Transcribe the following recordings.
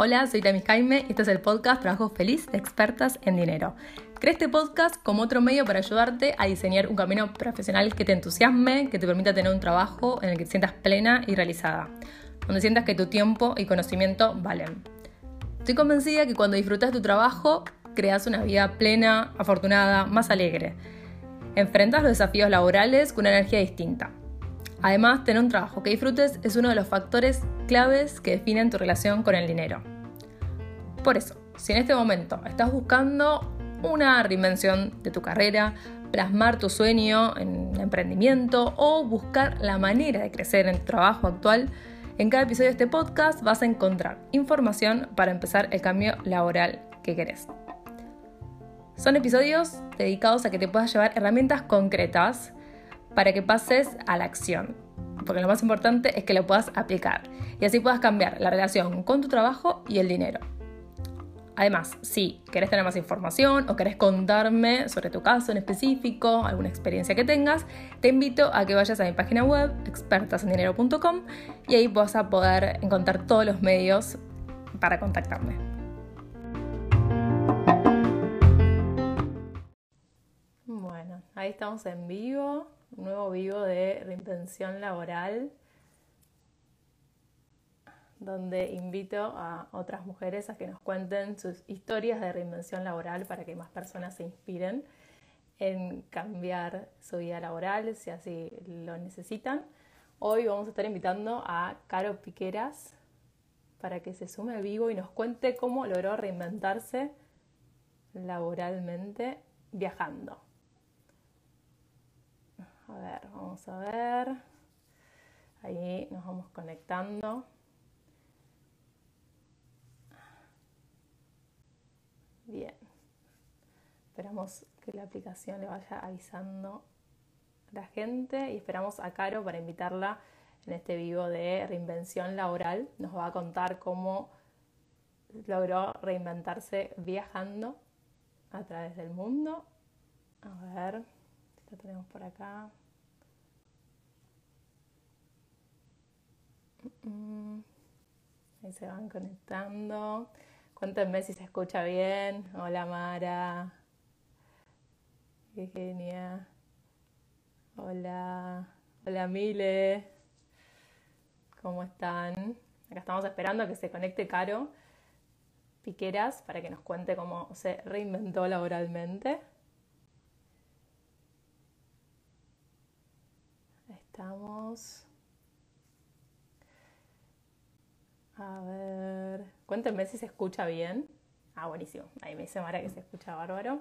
Hola, soy Tamis Jaime y este es el podcast Trabajo Feliz de Expertas en Dinero. Creé este podcast como otro medio para ayudarte a diseñar un camino profesional que te entusiasme, que te permita tener un trabajo en el que te sientas plena y realizada, donde sientas que tu tiempo y conocimiento valen. Estoy convencida que cuando disfrutas tu trabajo, creas una vida plena, afortunada, más alegre. Enfrentas los desafíos laborales con una energía distinta. Además, tener un trabajo que disfrutes es uno de los factores claves que definen tu relación con el dinero. Por eso, si en este momento estás buscando una reinvención de tu carrera, plasmar tu sueño en emprendimiento o buscar la manera de crecer en tu trabajo actual, en cada episodio de este podcast vas a encontrar información para empezar el cambio laboral que querés. Son episodios dedicados a que te puedas llevar herramientas concretas para que pases a la acción. Porque lo más importante es que lo puedas aplicar y así puedas cambiar la relación con tu trabajo y el dinero. Además, si querés tener más información o querés contarme sobre tu caso en específico, alguna experiencia que tengas, te invito a que vayas a mi página web, expertasendinero.com, y ahí vas a poder encontrar todos los medios para contactarme. Bueno, ahí estamos en vivo un nuevo vivo de reinvención laboral, donde invito a otras mujeres a que nos cuenten sus historias de reinvención laboral para que más personas se inspiren en cambiar su vida laboral si así lo necesitan. Hoy vamos a estar invitando a Caro Piqueras para que se sume vivo y nos cuente cómo logró reinventarse laboralmente viajando. A ver, vamos a ver. Ahí nos vamos conectando. Bien. Esperamos que la aplicación le vaya avisando a la gente y esperamos a Caro para invitarla en este vivo de reinvención laboral. Nos va a contar cómo logró reinventarse viajando a través del mundo. A ver, lo tenemos por acá. Ahí se van conectando. Cuéntenme si se escucha bien. Hola Mara. Qué Hola. Hola Mile. ¿Cómo están? Acá estamos esperando a que se conecte Caro Piqueras para que nos cuente cómo se reinventó laboralmente. Estamos. A ver, cuéntenme si se escucha bien. Ah, buenísimo. Ahí me dice Mara que se escucha bárbaro.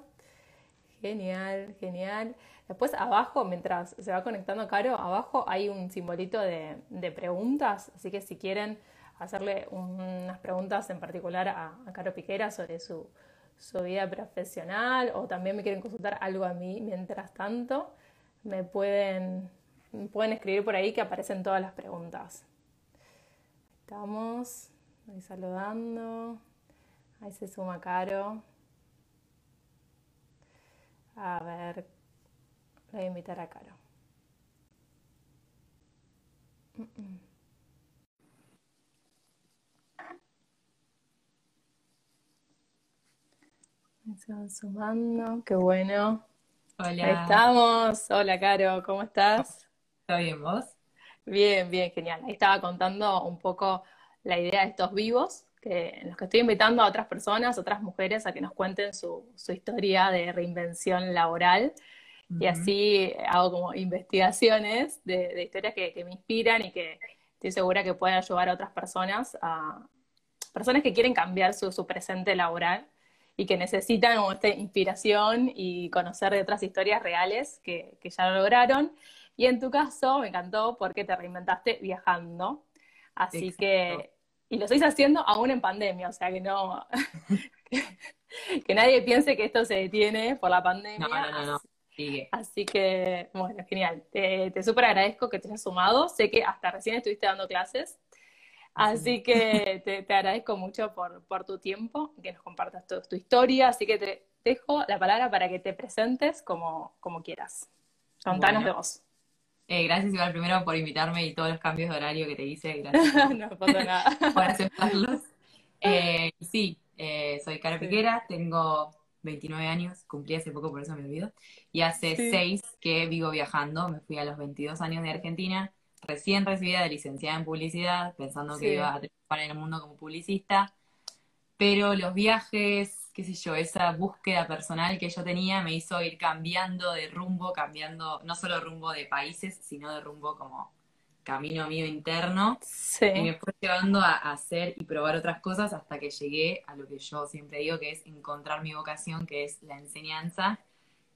Genial, genial. Después abajo, mientras se va conectando Caro, abajo hay un simbolito de, preguntas, así que si quieren hacerle unas preguntas en particular a, Caro Piquera sobre su, su, vida profesional o también me quieren consultar algo a mí mientras tanto, me pueden, pueden escribir por ahí que aparecen todas las preguntas. Estamos ahí saludando. Ahí se suma Caro. A ver, voy a invitar a Caro. Se van sumando, qué bueno. Hola. Ahí estamos. Hola, Caro, ¿cómo estás? ¿Está bien vos? Bien, bien, genial. Ahí estaba contando un poco la idea de estos vivos, que, en los que estoy invitando a otras personas, otras mujeres, a que nos cuenten su, historia de reinvención laboral. Y así hago como investigaciones de, historias que, me inspiran y que estoy segura que pueden ayudar a otras personas, a personas que quieren cambiar su, presente laboral y que necesitan esta inspiración y conocer de otras historias reales que, que ya lo lograron y en tu caso me encantó porque te reinventaste viajando. Así que, y lo estáis haciendo aún en pandemia, o sea que no, que, nadie piense que esto se detiene por la pandemia. No, no, no, Sigue. Así que, bueno, genial. Te, te súper agradezco que te hayas sumado. Sé que hasta recién estuviste dando clases. Así que te, agradezco mucho por, por, tu tiempo, que nos compartas tu, tu, historia. Así que te dejo la palabra para que te presentes como, como quieras. Contanos de vos. Eh, gracias igual primero por invitarme y todos los cambios de horario que te hice. Gracias no pasa nada. por aceptarlos. Eh, sí, eh, soy Cara Piquera, tengo 29 años, cumplí hace poco, por eso me olvido. Y hace Sí. 6 que vivo viajando, me fui a los 22 años de Argentina, recién recibida de licenciada en publicidad, pensando que iba a triunfar en el mundo como publicista. Pero los viajes, qué sé yo, esa búsqueda personal que yo tenía me hizo ir cambiando de rumbo, cambiando no solo rumbo de países, sino de rumbo como camino mío interno. Y me Sí, fue llevando a, hacer y probar otras cosas hasta que llegué a lo que yo siempre digo que es encontrar mi vocación, que es la enseñanza,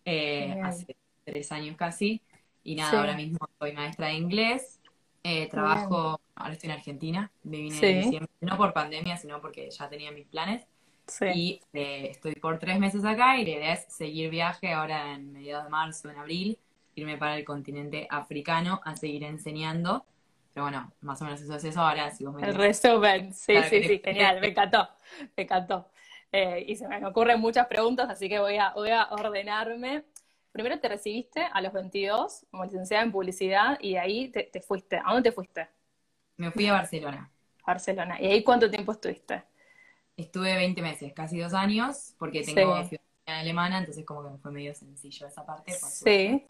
eh, hace tres años casi. Y nada, Sí. ahora mismo soy maestra de inglés, eh, trabajo, ahora estoy en Argentina, me vine Sí. en diciembre, no por pandemia, sino porque ya tenía mis planes. Sí. Y eh, estoy por tres meses acá y la idea es seguir viaje ahora en mediados de marzo, en abril, irme para el continente africano a seguir enseñando. Pero bueno, más o menos eso es eso. Ahora, si vos me El resumen, sí, Claro, sí, sí, te- genial, me encantó, me encantó. Eh, y se me ocurren muchas preguntas, así que voy a, voy a ordenarme. Primero te recibiste a los 22 como licenciada en publicidad y de ahí te, te fuiste. ¿A dónde te fuiste? me fui a Barcelona. A Barcelona. ¿Y ahí cuánto tiempo estuviste? Estuve 20 meses, casi dos años, porque tengo Sí. ciudadanía alemana, entonces como que me fue medio sencillo esa parte. por. Sí,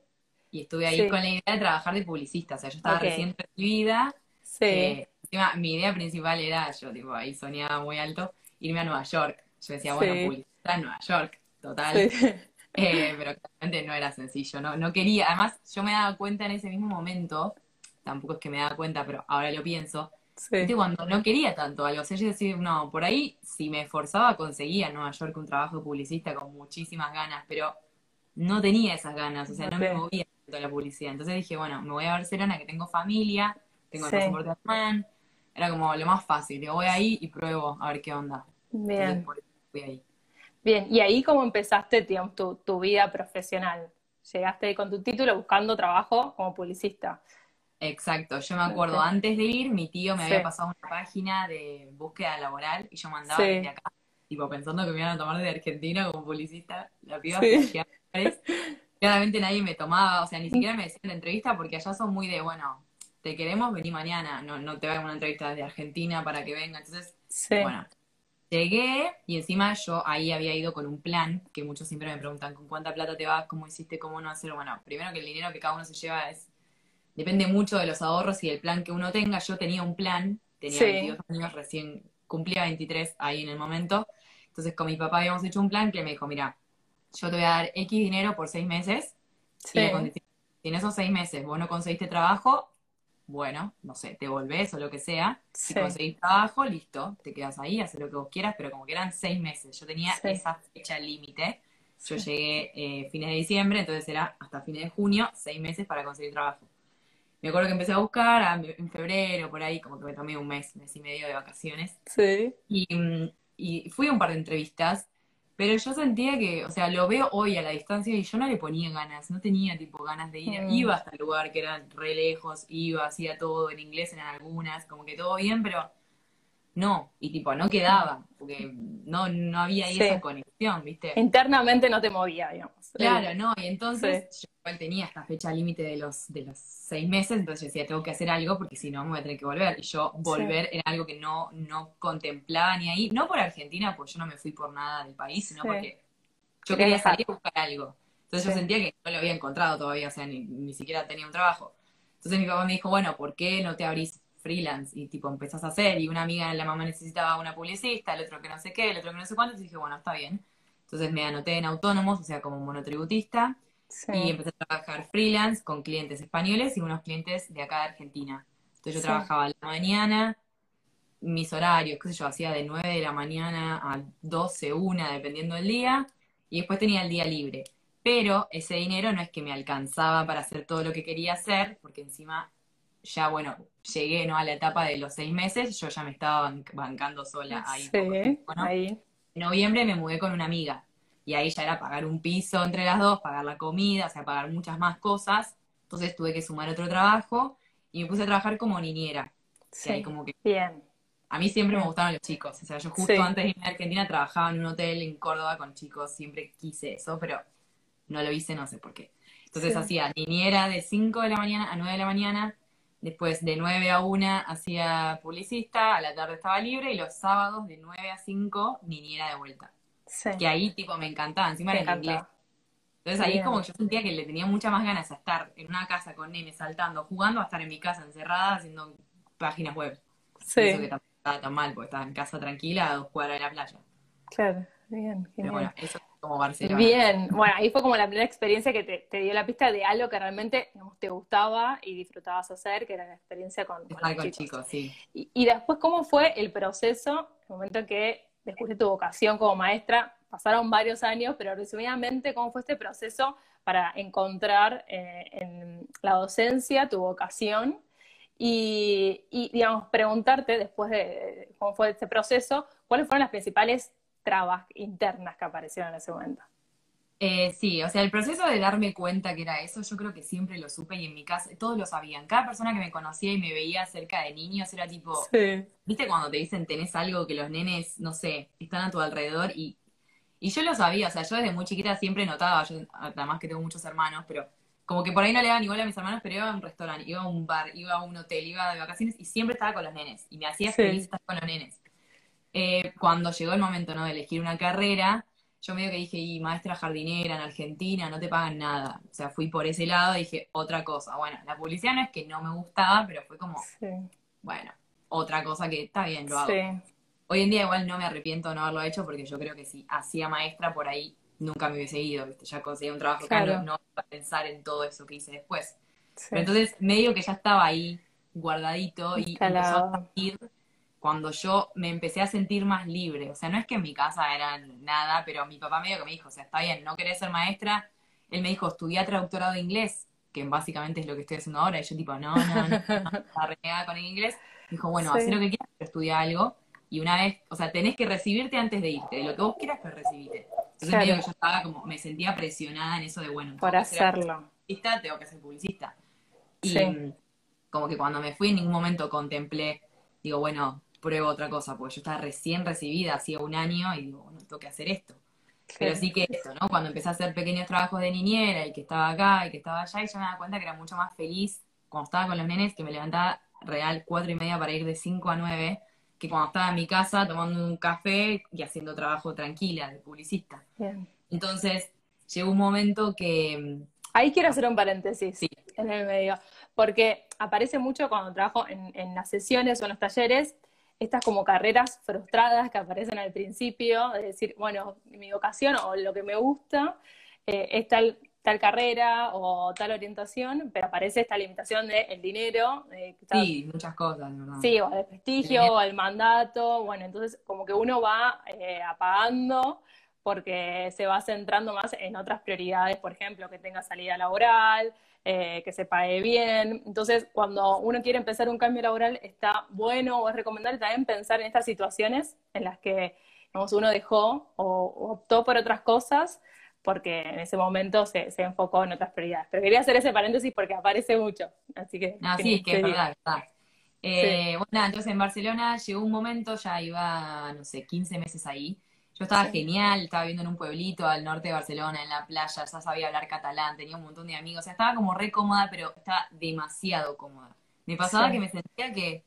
Y estuve ahí Sí. con la idea de trabajar de publicista. O sea, yo estaba Ok. recién recibida. sí, Eh, encima, mi idea principal era, yo tipo ahí soñaba muy alto, irme a Nueva York. Yo decía, bueno, Sí. publicidad en Nueva York, total. sí, Eh, pero claramente no era sencillo, no, no quería. Además, yo me daba cuenta en ese mismo momento, tampoco es que me daba cuenta, pero ahora lo pienso, sí, ¿viste? cuando no quería tanto algo. O sea, yo decía, no, por ahí, si me esforzaba, conseguía en Nueva York un trabajo de publicista con muchísimas ganas, pero no tenía esas ganas, o sea, no me movía tanto la publicidad. Entonces dije, bueno, me voy a Barcelona, que tengo familia, tengo el Sí. pasaporte alemán, era como lo más fácil. Digo, voy ahí y pruebo a ver qué onda. Bien, fui ahí. bien. ¿Y ahí cómo empezaste, tu, tu vida profesional? Llegaste con tu título buscando trabajo como publicista. Exacto, yo me acuerdo, antes de ir, mi tío me Sí. había pasado una página de búsqueda laboral y yo mandaba Sí. desde acá, tipo pensando que me iban a tomar de Argentina como publicista, la piba Sí. Claramente nadie me tomaba, o sea, ni siquiera me decían la entrevista porque allá son muy de, bueno, te queremos, vení mañana, no, no te va a una entrevista desde Argentina para que venga. Entonces, bueno, llegué y encima yo ahí había ido con un plan, que muchos siempre me preguntan, ¿con cuánta plata te vas? ¿Cómo hiciste? ¿Cómo no hacerlo? Bueno, primero que el dinero que cada uno se lleva es, depende mucho de los ahorros y del plan que uno tenga. Yo tenía un plan, tenía Sí. 22 años, recién cumplía 23 ahí en el momento. Entonces con mi papá habíamos hecho un plan que me dijo, mira, yo te voy a dar X dinero por seis meses y sí, condición, si en esos seis meses vos no conseguiste trabajo, bueno, no sé, te volvés o lo que sea. Si conseguís trabajo, listo, te quedas ahí, haces lo que vos quieras, pero como que eran seis meses, yo tenía Sí. esa fecha límite. Yo llegué eh, fines de diciembre, entonces era hasta fines de junio, seis meses para conseguir trabajo. Me acuerdo que empecé a buscar a- en febrero, por ahí, como que me tomé un mes, mes y medio de vacaciones. sí, Y, y fui a un par de entrevistas, pero yo sentía que, o sea, lo veo hoy a la distancia y yo no le ponía ganas, no tenía tipo ganas de ir. Mm. Iba hasta el lugar que era re lejos, iba, hacía todo en inglés en algunas, como que todo bien, pero no, y tipo, no quedaba, porque no, no había ahí Sí. esa conexión, ¿viste? internamente no te movía, digamos. Claro, no, y entonces yo igual tenía esta fecha límite de los, de los seis meses, entonces yo decía, tengo que hacer algo porque si no me voy a tener que volver. Y yo volver era algo que no, no contemplaba ni ahí, no por Argentina, pues yo no me fui por nada del país, sino porque yo Quería salir a buscar algo. Entonces yo sentía que no lo había encontrado todavía, o sea, ni, ni siquiera tenía un trabajo. Entonces mi papá me dijo, bueno, ¿por qué no te abrís freelance? Y tipo empezás a hacer, y una amiga, la mamá necesitaba una publicista, el otro que no sé qué, el otro que no sé cuánto, entonces dije, bueno, está bien. Entonces me anoté en autónomos, o sea, como monotributista, Sí, y empecé a trabajar freelance con clientes españoles y unos clientes de acá de Argentina. Entonces yo Sí. trabajaba a la mañana, mis horarios, qué sé yo, hacía de 9 de la mañana a 12, 1, dependiendo del día, y después tenía el día libre. Pero ese dinero no es que me alcanzaba para hacer todo lo que quería hacer, porque encima ya, bueno, llegué ¿no? a la etapa de los seis meses, yo ya me estaba ban- bancando sola ahí. sí, tiempo, ¿no? ahí, En noviembre me mudé con una amiga y ahí ya era pagar un piso entre las dos, pagar la comida, o sea, pagar muchas más cosas. Entonces tuve que sumar otro trabajo y me puse a trabajar como niñera. Sí, como que bien, a mí siempre me gustaron los chicos. O sea, yo justo Sí. antes de irme a Argentina trabajaba en un hotel en Córdoba con chicos, siempre quise eso, pero no lo hice, no sé por qué. Entonces Sí. hacía niñera de 5 de la mañana a 9 de la mañana, después de 9 a 1 hacía publicista, a la tarde estaba libre y los sábados de 9 a 5 niñera de vuelta. Sí. Que ahí tipo me encantaba, encima Me era en inglés. Entonces ahí Bien. como que yo sentía que le tenía muchas más ganas a estar en una casa con nenes saltando, jugando, a estar en mi casa encerrada haciendo páginas web. Sí, Eso que tampoco estaba tan mal, porque estaba en casa tranquila a dos cuadras de la playa. claro. Bien, Pero genial. bueno, eso es como Barcelona. Bien, bueno, ahí fue como la primera experiencia que te, te dio la pista de algo que realmente digamos, te gustaba y disfrutabas hacer, que era la experiencia con, los chicos. chicos, sí. Y, y después, ¿cómo fue el proceso, el momento en que descubriste tu vocación como maestra? Pasaron varios años, pero resumidamente, ¿cómo fue este proceso para encontrar eh, en la docencia tu vocación? Y, y, digamos, preguntarte después de cómo fue este proceso, ¿cuáles fueron las principales trabas internas que aparecieron en ese momento? Eh, sí, o sea, el proceso de darme cuenta que era eso, yo creo que siempre lo supe y en mi casa todos lo sabían. Cada persona que me conocía y me veía cerca de niños era tipo, Sí, ¿viste cuando te dicen tenés algo que los nenes, no sé, están a tu alrededor? Y, y yo lo sabía, o sea, yo desde muy chiquita siempre notaba, yo además que tengo muchos hermanos, pero como que por ahí no le daban igual a mis hermanos, pero iba a un restaurante, iba a un bar, iba a un hotel, iba de vacaciones y siempre estaba con los nenes y me hacía Sí. feliz estar con los nenes. Eh, cuando llegó el momento, ¿no? de elegir una carrera, yo medio que dije, y maestra jardinera en Argentina, no te pagan nada. O sea, fui por ese lado y dije, otra cosa. Bueno, la publicidad no es que no me gustaba, pero fue como, sí, bueno, otra cosa que está bien, lo hago. sí, Hoy en día igual no me arrepiento de no haberlo hecho porque yo creo que si hacía maestra por ahí nunca me hubiese ido, ¿viste? Ya conseguí un trabajo Claro. no, pensar en todo eso que hice después. sí. Pero entonces medio que ya estaba ahí guardadito y empezó a Instalado. Cuando yo me empecé a sentir más libre. O sea, no es que en mi casa era nada, pero mi papá medio que me dijo, o sea, está bien, no querés ser maestra. Él me dijo, estudiá traductorado de inglés, que básicamente es lo que estoy haciendo ahora. Y yo tipo, no, no, no, no, renegada con el inglés. Dijo, bueno, Sí. haz lo que quieras, pero estudia algo. Y una vez, o sea, tenés que recibirte antes de irte, de lo que vos quieras, pero recibite. Entonces Claro. medio que yo estaba como, me sentía presionada en eso de, bueno, ser hacerlo. publicista, tengo que ser publicista. Y Sí. como que cuando me fui en ningún momento contemplé, digo, bueno, pruebo otra cosa, porque yo estaba recién recibida, hacía un año, y digo, bueno, tengo que hacer esto. Pero sí que esto, ¿no? Cuando empecé a hacer pequeños trabajos de niñera y que estaba acá y que estaba allá, y yo me daba cuenta que era mucho más feliz cuando estaba con los nenes, que me levantaba real cuatro y media para ir de cinco a nueve, que cuando estaba en mi casa tomando un café y haciendo trabajo tranquila de publicista. Bien. Entonces, llegó un momento que, Ahí quiero hacer un paréntesis Sí. en el medio, porque aparece mucho cuando trabajo en, en las sesiones o en los talleres, estas como carreras frustradas que aparecen al principio, de decir, bueno, mi vocación o lo que me gusta eh, es tal, tal carrera o tal orientación, pero aparece esta limitación del dinero, eh, está- sí, muchas cosas, ¿verdad? Sí, o el prestigio, o el mandato, bueno, entonces como que uno va eh, apagando porque se va centrando más en otras prioridades, por ejemplo, que tenga salida laboral, eh, que se pague bien. Entonces, cuando uno quiere empezar un cambio laboral, está bueno o es recomendable también pensar en estas situaciones en las que digamos, uno dejó o, o optó por otras cosas porque en ese momento se, se enfocó en otras prioridades. Pero quería hacer ese paréntesis porque aparece mucho, así que... No, sí, es que es sí. verdad, verdad. Eh, Bueno, nada, entonces en Barcelona llegó un momento, ya iba, no sé, 15 meses ahí. Yo estaba Sí. genial, estaba viviendo en un pueblito al norte de Barcelona, en la playa, ya sabía hablar catalán, tenía un montón de amigos, o sea, estaba como re cómoda, pero estaba demasiado cómoda. Me pasaba Sí. que me sentía que,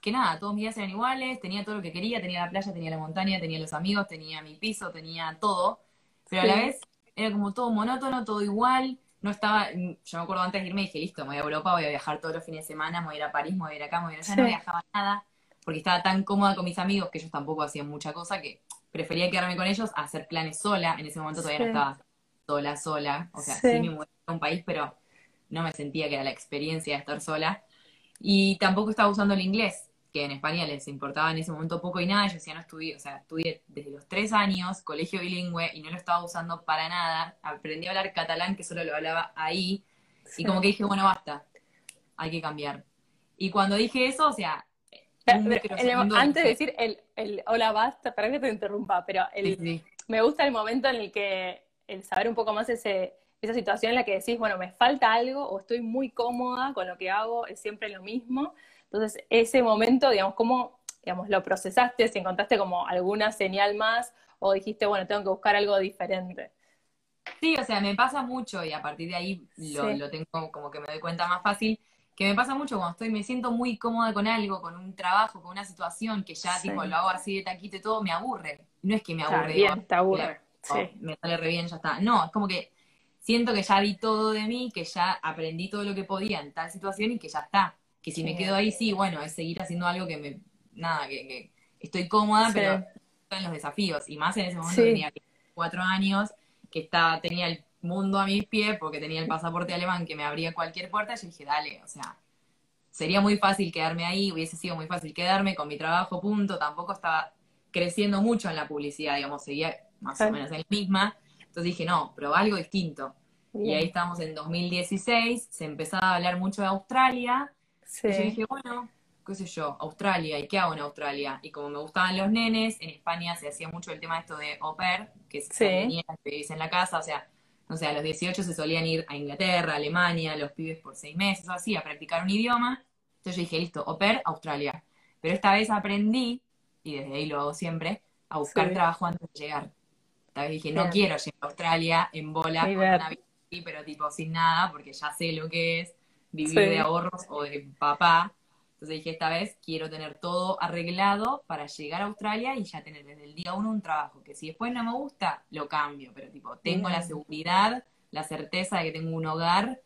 que nada, todos mis días eran iguales, tenía todo lo que quería, tenía la playa, tenía la montaña, tenía los amigos, tenía mi piso, tenía todo, pero a la vez era como todo monótono, todo igual, no estaba, yo me acuerdo antes de irme dije, listo, me voy a Europa, voy a viajar todos los fines de semana, me voy a ir a París, me voy a ir acá, me voy a ir allá, no viajaba nada, porque estaba tan cómoda con mis amigos que ellos tampoco hacían mucha cosa que prefería quedarme con ellos a hacer planes sola, en ese momento todavía no estaba sola, sola, o sea, Sí. sí me mudé a un país, pero no me sentía que era la experiencia de estar sola, y tampoco estaba usando el inglés, que en España les importaba en ese momento poco y nada, yo decía, no estudié, o sea, estudié desde los tres años, colegio bilingüe, y no lo estaba usando para nada, aprendí a hablar catalán, que solo lo hablaba ahí, y como que dije, bueno, basta, hay que cambiar. Y cuando dije eso, o sea, un el- antes de decir el, el hola basta, para que te interrumpa, pero el, sí, sí, me gusta el momento en el que el saber un poco más ese, esa situación en la que decís, bueno, me falta algo o estoy muy cómoda con lo que hago, es siempre lo mismo. Entonces, ese momento, digamos, ¿cómo digamos, lo procesaste? Si encontraste como alguna señal más o dijiste, bueno, tengo que buscar algo diferente. Sí, o sea, me pasa mucho y a partir de ahí lo, Sí. lo tengo como que me doy cuenta más fácil, que me pasa mucho cuando estoy, me siento muy cómoda con algo, con un trabajo, con una situación que ya Sí. tipo lo hago así de taquito y todo, me aburre. No es que me Está aburre, digo, bien, te aburre. "Oh, Sí. me sale re bien, ya está. No, es como que siento que ya di todo de mí, que ya aprendí todo lo que podía en tal situación y que ya está. Que si me quedo ahí, sí, bueno, es seguir haciendo algo que me, nada, que, que estoy cómoda, pero en los desafíos. Y más en ese momento tenía cuatro años, que estaba, tenía el mundo a mis pies porque tenía el pasaporte alemán que me abría cualquier puerta. Y yo dije, dale, o sea, sería muy fácil quedarme ahí, hubiese sido muy fácil quedarme con mi trabajo, punto. Tampoco estaba creciendo mucho en la publicidad, digamos, seguía más o menos en la misma. Entonces dije, no, probá algo distinto. Y Bien. ahí estamos en 2016, se empezaba a hablar mucho de Australia, Sí. y yo dije, bueno, qué sé yo, Australia, ¿y qué hago en Australia? Y como me gustaban los nenes, en España se hacía mucho el tema esto de au pair, que es Sí. que vivís en la casa, o sea, no sé, a los 18 se solían ir a Inglaterra, a Alemania, los pibes por seis meses o así, a practicar un idioma. Entonces yo dije, listo, au pair, Australia. Pero esta vez aprendí, y desde ahí lo hago siempre, a buscar Sí. trabajo antes de llegar. Esta vez dije, no quiero llegar a Australia en bola con una bici, pero tipo sin nada, porque ya sé lo que es vivir de ahorros o de papá. Entonces dije, esta vez quiero tener todo arreglado para llegar a Australia y ya tener desde el día uno un trabajo, que si después no me gusta, lo cambio, pero tipo, tengo la seguridad, la certeza de que tengo un hogar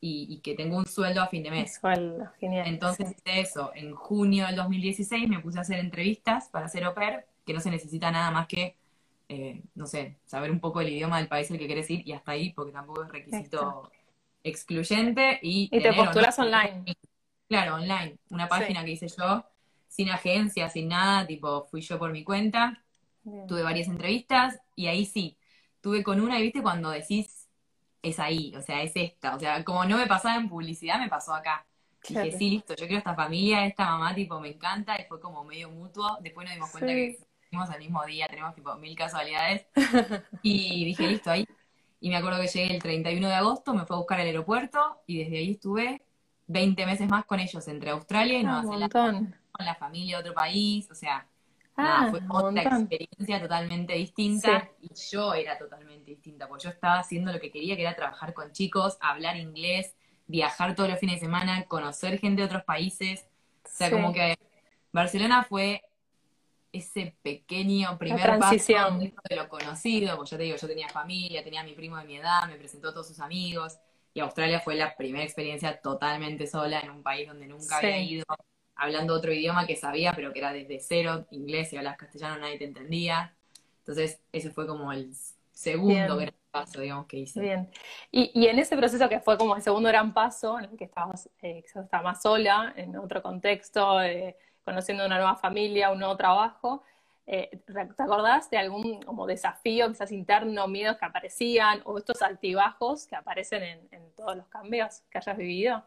y, y que tengo un sueldo a fin de mes. Sueldo, genial. Entonces hice eso. En junio del 2016 me puse a hacer entrevistas para hacer au pair, que no se necesita nada más que, eh, no sé, saber un poco el idioma del país al que querés ir y hasta ahí, porque tampoco es requisito excluyente. Y, Y te postulas online. Claro, online. Una página que hice yo, sin agencia, sin nada, tipo, fui yo por mi cuenta. Bien. Tuve varias entrevistas y ahí sí, tuve con una y viste cuando decís, es ahí, o sea, es esta. O sea, como no me pasaba en publicidad, me pasó acá. Claro. Dije, sí, listo, yo quiero esta familia, esta mamá, tipo, me encanta, y fue como medio mutuo. Después nos dimos cuenta Sí. que fuimos al mismo día, tenemos tipo mil casualidades. Y dije, listo, ahí. Y me acuerdo que llegué el 31 de agosto, me fue a buscar al aeropuerto y desde ahí estuve 20 meses más con ellos, entre Australia y Ah, Nueva Zelanda, con la familia de otro país, o sea, Ah, nada, fue otra montón. experiencia totalmente distinta y yo era totalmente distinta, porque yo estaba haciendo lo que quería, que era trabajar con chicos, hablar inglés, viajar todos los fines de semana, conocer gente de otros países, o sea, Sí. como que Barcelona fue ese pequeño primer paso de lo conocido, porque yo te digo, yo tenía familia, tenía a mi primo de mi edad, me presentó a todos sus amigos, y Australia fue la primera experiencia totalmente sola en un país donde nunca Sí. había ido, hablando otro idioma que sabía, pero que era desde cero, inglés, y hablas castellano, nadie te entendía. Entonces, ese fue como el segundo Bien. gran paso, digamos, que hice. Bien. Y, y en ese proceso que fue como el segundo gran paso, en el que estabas, eh, estabas más sola, en otro contexto, eh, conociendo una nueva familia, un nuevo trabajo, eh, ¿te acordás de algún como desafío, quizás interno, miedos que aparecían, o estos altibajos que aparecen en, en todos los cambios que hayas vivido?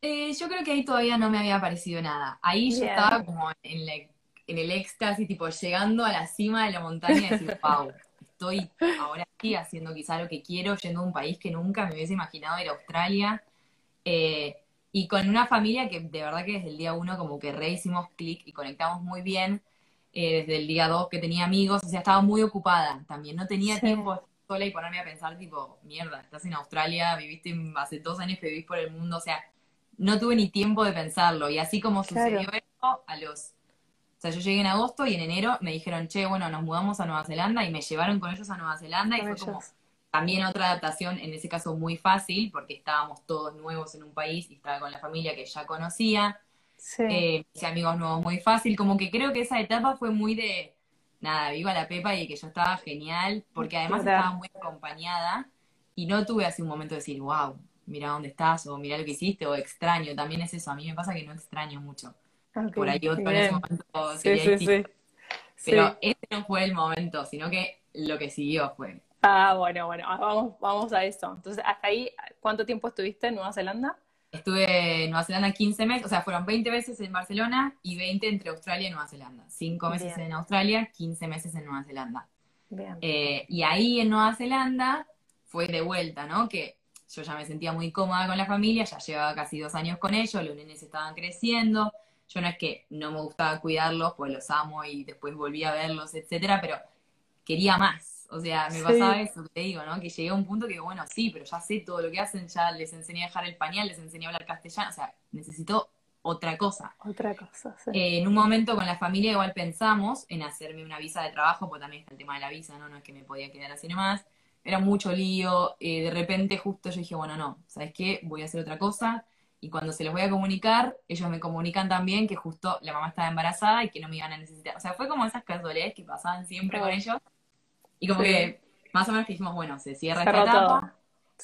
Eh, yo creo que ahí todavía no me había aparecido nada. Ahí yo estaba como en, la- en el éxtasis, tipo llegando a la cima de la montaña y decir, wow, estoy ahora haciendo quizá lo que quiero, yendo a un país que nunca me hubiese imaginado ir a Australia. Eh, y con una familia que de verdad que desde el día uno como que re hicimos clic y conectamos muy bien. Eh, desde el día dos que tenía amigos, o sea, estaba muy ocupada también. No tenía Sí. tiempo de estar sola y ponerme a pensar, tipo, mierda, estás en Australia, viviste en- hace dos años que vivís por el mundo, o sea, no tuve ni tiempo de pensarlo. Y así como Claro. sucedió eso, a los. O sea, yo llegué en agosto y en enero me dijeron, che, bueno, nos mudamos a Nueva Zelanda y me llevaron con ellos a Nueva Zelanda y fue como también otra adaptación, en ese caso muy fácil, porque estábamos todos nuevos en un país y estaba con la familia que ya conocía. Sí. Eh, hice amigos nuevos muy fácil, como que creo que esa etapa fue muy de, nada, viva la Pepa y que yo estaba genial, porque además estaba muy acompañada y no tuve así un momento de decir, wow, mira dónde estás o mira lo que hiciste o extraño, también es eso, a mí me pasa que no extraño mucho, por ahí otro en ese momento Sí, sería sí, distinto, sí. pero Sí. ese no fue el momento, sino que lo que siguió fue, Ah, bueno, bueno, ah, vamos, vamos a eso. Entonces, hasta ahí, ¿cuánto tiempo estuviste en Nueva Zelanda? Estuve en Nueva Zelanda 15 meses, o sea, fueron 20 veces en Barcelona y 20 entre Australia y Nueva Zelanda, 5 meses Bien. en Australia, 15 meses en Nueva Zelanda. Bien. Eh, y ahí en Nueva Zelanda fue de vuelta, ¿no? Que yo ya me sentía muy cómoda con la familia, ya llevaba casi dos años con ellos, los nenes estaban creciendo. Yo no es que no me gustaba cuidarlos, pues los amo y después volví a verlos, etcétera, pero quería más. O sea, me pasaba eso, te digo, ¿no? Que llegué a un punto que, bueno, sí, pero ya sé todo lo que hacen, ya les enseñé a dejar el pañal, les enseñé a hablar castellano, o sea, necesito otra cosa. Otra cosa, sí. Eh, en un momento con la familia igual pensamos en hacerme una visa de trabajo, porque también está el tema de la visa, ¿no? No es que me podía quedar así nomás. Era mucho lío, eh, de repente justo yo dije, bueno, no, ¿sabes qué? Voy a hacer otra cosa. Y cuando se los voy a comunicar, ellos me comunican también que justo la mamá estaba embarazada y que no me iban a necesitar. O sea, fue como esas casualidades que pasaban siempre con ellos. Y como que más o menos dijimos, bueno, se cierra esta etapa.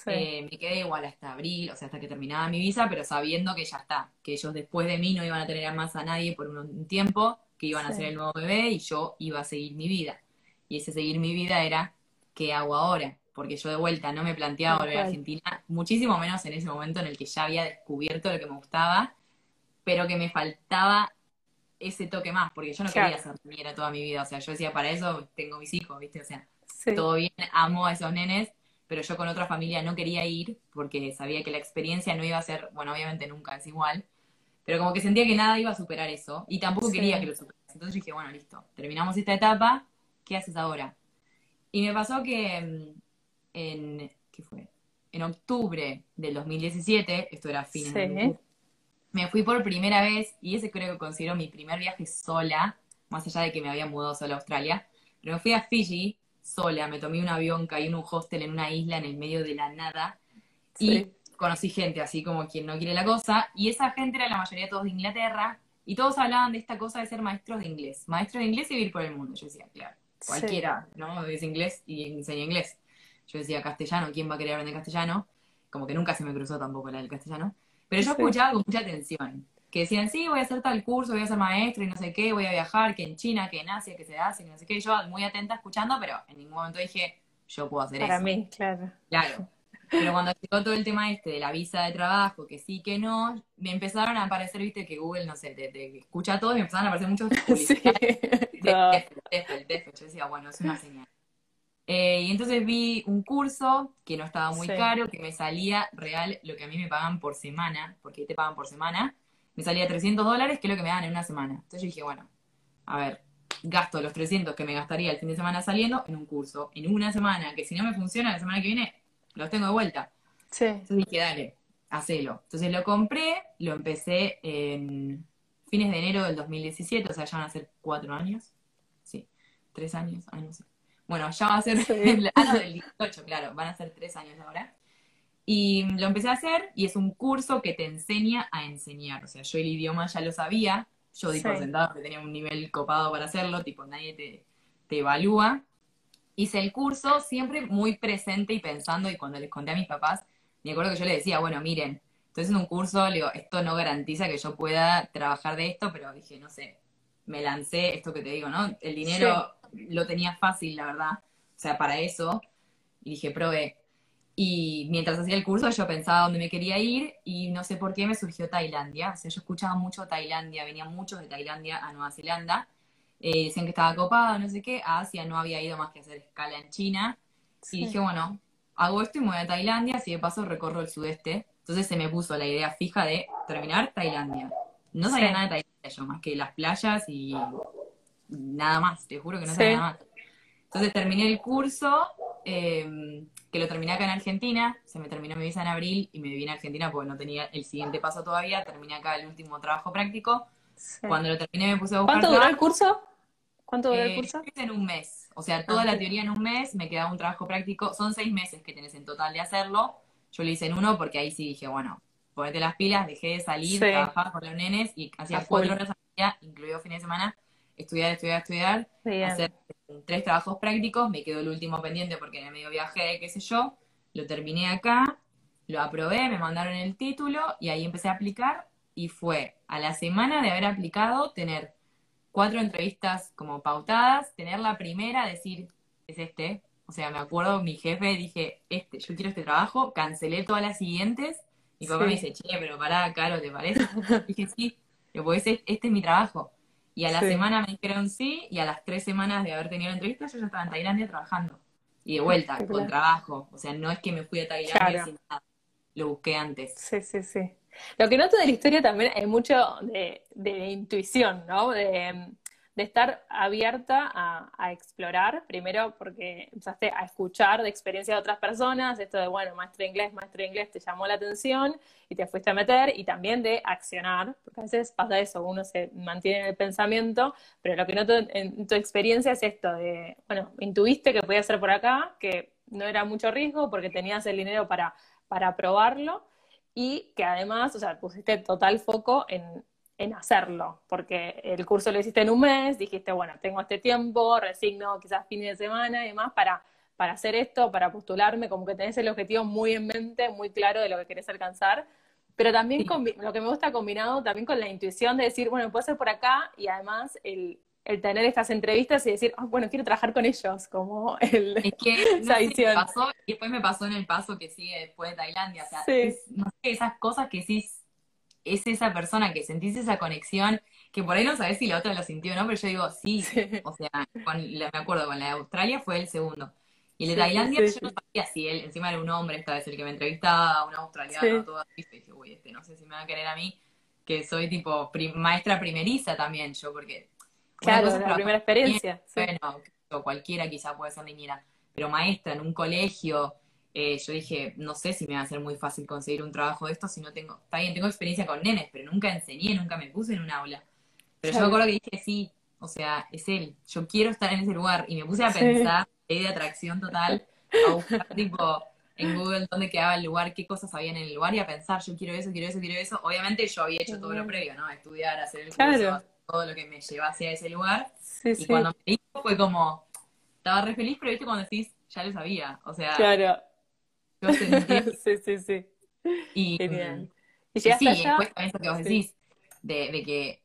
Eh, me quedé igual hasta abril, o sea, hasta que terminaba mi visa, pero sabiendo que ya está, que ellos después de mí no iban a tener más a nadie por un tiempo, que iban a ser el nuevo bebé y yo iba a seguir mi vida. Y ese seguir mi vida era, ¿qué hago ahora? Porque yo de vuelta no me planteaba volver a Argentina, muchísimo menos en ese momento en el que ya había descubierto lo que me gustaba, pero que me faltaba ese toque más, porque yo no quería ser niñera toda mi vida, o sea, yo decía, para eso tengo mis hijos, ¿viste? O sea, todo bien, amo a esos nenes, pero yo con otra familia no quería ir porque sabía que la experiencia no iba a ser, bueno, obviamente nunca es igual, pero como que sentía que nada iba a superar eso y tampoco quería que lo superase. Entonces dije, bueno, listo, terminamos esta etapa, ¿qué haces ahora? Y me pasó que mm, en, ¿qué fue? En octubre del 2017, esto era fines de me fui por primera vez y ese creo que considero mi primer viaje sola, más allá de que me había mudado sola a Australia, pero me fui a Fiji sola, me tomé un avión, caí en un hostel en una isla en el medio de la nada y conocí gente así como quien no quiere la cosa y esa gente era la mayoría todos de Inglaterra y todos hablaban de esta cosa de ser maestros de inglés, maestros de inglés y vivir por el mundo. Yo decía, claro, cualquiera, ¿no? Es inglés y enseña inglés. Yo decía castellano, ¿quién va a querer aprender castellano? Como que nunca se me cruzó tampoco la del castellano. Pero yo escuchaba con mucha atención, que decían, sí, voy a hacer tal curso, voy a ser maestro y no sé qué, voy a viajar, que en China, que en Asia, que se hace, que no sé qué. Yo muy atenta escuchando, pero en ningún momento dije, yo puedo hacer eso. Para mí, claro. Claro. Pero cuando llegó todo el tema este de la visa de trabajo, que sí, que no, me empezaron a aparecer, viste, que Google, no sé, te, escucha todo y me empezaron a aparecer muchos publicidades sí, de, Yo decía, bueno, es una señal. Eh, y entonces vi un curso que no estaba muy caro, que me salía real lo que a mí me pagan por semana, porque te pagan por semana, me salía 300 dólares, que es lo que me dan en una semana. Entonces yo dije, bueno, a ver, gasto los 300 que me gastaría el fin de semana saliendo en un curso, en una semana, que si no me funciona la semana que viene, los tengo de vuelta. Sí. Entonces dije, dale, hacelo. Entonces lo compré, lo empecé en fines de enero del 2017, o sea, ya van a ser cuatro años. Sí, tres años, ay, no sé. Bueno, ya va a ser el año del 18, claro, van a ser tres años ahora. Y lo empecé a hacer y es un curso que te enseña a enseñar. O sea, yo el idioma ya lo sabía, yo di por sentado que tenía un nivel copado para hacerlo, tipo nadie te, te evalúa. Hice el curso siempre muy presente y pensando, y cuando les conté a mis papás, me acuerdo que yo les decía, bueno, miren, entonces en un curso, le digo, esto no garantiza que yo pueda trabajar de esto, pero dije, no sé, me lancé, esto que te digo, ¿no? El dinero lo tenía fácil, la verdad. O sea, para eso. Y dije, probé. Y mientras hacía el curso yo pensaba dónde me quería ir y no sé por qué me surgió Tailandia. O sea, yo escuchaba mucho Tailandia, venían muchos de Tailandia a Nueva Zelanda. Eh, decían que estaba copado, no sé qué. A Asia no había ido más que hacer escala en China. Y dije, bueno, hago esto y me voy a Tailandia, así de paso recorro el sudeste. Entonces se me puso la idea fija de terminar Tailandia. No sabía nada de Tailandia yo, más que las playas y nada más, te juro que no sabía nada más. Entonces terminé el curso, em, que lo terminé acá en Argentina, se me terminó mi visa en abril y me vine a Argentina porque no tenía el siguiente paso todavía, terminé acá el último trabajo práctico. Cuando lo terminé me puse a buscar... ¿Cuánto duró el curso? ¿Cuánto duró el eh, curso? En un mes, o sea, toda la ah, teoría en un mes, me quedaba un trabajo práctico, son seis meses que tenés en total de hacerlo, yo lo hice en uno porque ahí sí dije, bueno, ponete las pilas, dejé de salir, trabajar con los nenes y hacía cuatro horas al día, incluido fines de semana, estudiar, estudiar, estudiar, hacer tres trabajos prácticos, me quedó el último pendiente porque en el medio viaje, qué sé yo, lo terminé acá, lo aprobé, me mandaron el título y ahí empecé a aplicar y fue a la semana de haber aplicado tener cuatro entrevistas como pautadas, tener la primera, decir, es este, o sea, me acuerdo, mi jefe, dije, este, yo quiero este trabajo, cancelé todas las siguientes, mi papá me dice, che, pero pará, Caro, ¿te parece? dije, sí, pues este es mi trabajo. Y a la semana me dijeron sí, y a las tres semanas de haber tenido la entrevista, yo ya estaba en Tailandia trabajando. Y de vuelta, con trabajo. O sea, no es que me fui a Tailandia sin nada. Lo busqué antes. Sí, sí, sí. Lo que noto de la historia también es mucho de, intuición, ¿no? De, de estar abierta a, explorar, primero porque empezaste a escuchar de experiencia de otras personas, esto de, bueno, maestro inglés, maestro inglés, te llamó la atención y te fuiste a meter, y también de accionar, porque a veces pasa eso, uno se mantiene en el pensamiento, pero lo que noto en tu experiencia es esto de, bueno, intuiste que podía ser por acá, que no era mucho riesgo porque tenías el dinero para, para probarlo y que además, o sea, pusiste total foco en, en hacerlo, porque el curso lo hiciste en un mes, dijiste, bueno, tengo este tiempo, resigno quizás fin de semana y demás para, para hacer esto, para postularme, como que tenés el objetivo muy en mente, muy claro de lo que querés alcanzar, pero también lo que me gusta combinado también con la intuición de decir, bueno, puede ser por acá y además el, el tener estas entrevistas y decir, oh, bueno, quiero trabajar con ellos, como el, es que, esa visión. pasó, y después me pasó en el paso que sigue después de Tailandia, o sea, no sé, esas cosas que sí es esa persona que sentís esa conexión, que por ahí no sabés si la otra lo sintió o no, pero yo digo, sí, o sea, me acuerdo, con la de Australia fue el segundo. Y el de Tailandia yo no sabía si él, encima era un hombre, esta vez el que me entrevistaba, un australiano, todo así, y dije, uy, este no sé si me va a querer a mí, que soy tipo maestra primeriza también yo, porque Claro, es la primera experiencia. Bueno, cualquiera quizá puede ser niñera, pero maestra en un colegio, eh, yo dije, no sé si me va a ser muy fácil conseguir un trabajo de esto si no tengo, está bien, tengo experiencia con nenes, pero nunca enseñé, nunca me puse en un aula. Pero yo me acuerdo que dije, sí, o sea, es él, yo quiero estar en ese lugar. Y me puse a pensar, ley de atracción total, a buscar tipo en Google dónde quedaba el lugar, qué cosas había en el lugar y a pensar, yo quiero eso, quiero eso, quiero eso. Obviamente yo había hecho todo lo previo, ¿no? Estudiar, hacer el curso, todo lo que me lleva hacia ese lugar. y cuando me dijo fue como, estaba re feliz, pero viste cuando decís, ya lo sabía. O sea, claro. Yo sí, sí, sí. Y, Genial. y, sí, allá? después también eso que vos decís, de, de que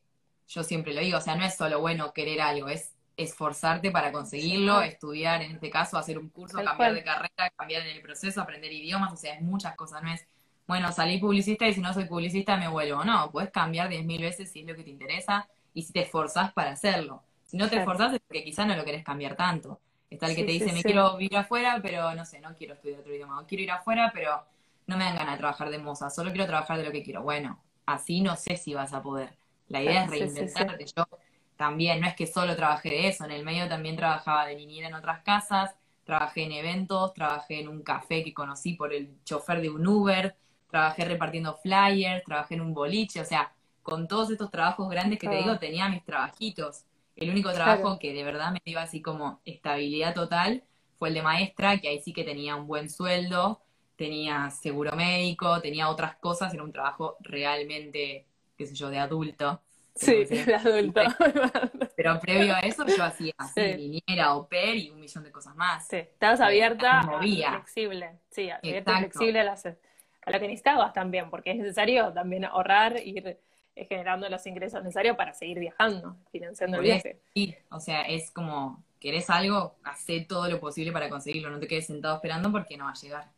yo siempre lo digo, o sea, no es solo bueno querer algo, es esforzarte para conseguirlo, estudiar, en este caso, hacer un curso, cambiar de carrera, cambiar en el proceso, aprender idiomas, o sea, es muchas cosas, no es, bueno, salí publicista y si no soy publicista me vuelvo, no, puedes cambiar diez mil veces si es lo que te interesa, y si te esforzás para hacerlo. Si no te esforzás es porque quizás no lo querés cambiar tanto. Está el que te dice, me quiero vivir afuera, pero no sé, no quiero estudiar otro idioma. O quiero ir afuera, pero no me dan ganas de trabajar de moza. Solo quiero trabajar de lo que quiero. Bueno, así no sé si vas a poder. La idea es reinventarte. Yo también, no es que solo trabajé de eso. En el medio también trabajaba de niñera en otras casas. Trabajé en eventos, trabajé en un café que conocí por el chofer de un Uber. Trabajé repartiendo flyers, trabajé en un boliche. O sea, con todos estos trabajos grandes que te digo, tenía mis trabajitos. El único trabajo que de verdad me dio así como estabilidad total fue el de maestra, que ahí sí que tenía un buen sueldo, tenía seguro médico, tenía otras cosas, era un trabajo realmente, qué sé yo, de adulto. Sí, de adulto. Pero previo a eso yo hacía así, sí. au pair y un millón de cosas más. Sí, estabas abierta, flexible, sí, abierta flexible a, a lo que necesitabas también, porque es necesario también ahorrar, ir generando los ingresos necesarios para seguir viajando, financiando el viaje. Sí, o sea, es como, querés algo, hacé todo lo posible para conseguirlo, no te quedes sentado esperando porque no va a llegar.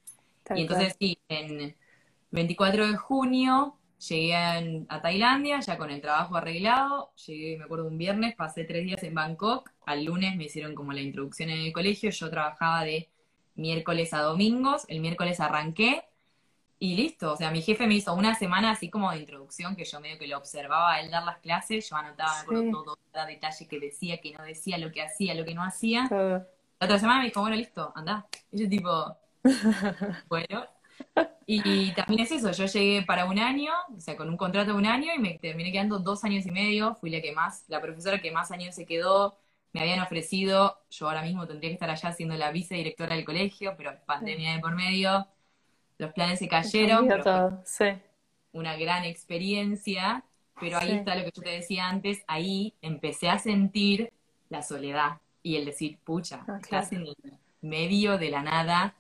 y entonces sí, en 24 de junio llegué a, Tailandia, ya con el trabajo arreglado, llegué, me acuerdo, un viernes, pasé tres días en Bangkok, al lunes me hicieron como la introducción en el colegio, yo trabajaba de miércoles a domingos, el miércoles arranqué, y listo, o sea, mi jefe me hizo una semana así como de introducción, que yo medio que lo observaba a él dar las clases, yo anotaba todo, cada detalle que decía, que no decía, lo que hacía, lo que no hacía. La otra semana me dijo, bueno, listo, anda. Y yo tipo, bueno. Y también es eso, yo llegué para un año, o sea, con un contrato de un año y me terminé quedando dos años y medio, fui la que más, la profesora que más años se quedó, me habían ofrecido, yo ahora mismo tendría que estar allá siendo la vicedirectora del colegio, pero pandemia de por medio, los planes se cayeron. Una gran experiencia, pero ahí está lo que yo te decía antes, ahí empecé a sentir la soledad y el decir, pucha, ah, estás en el medio de la nada.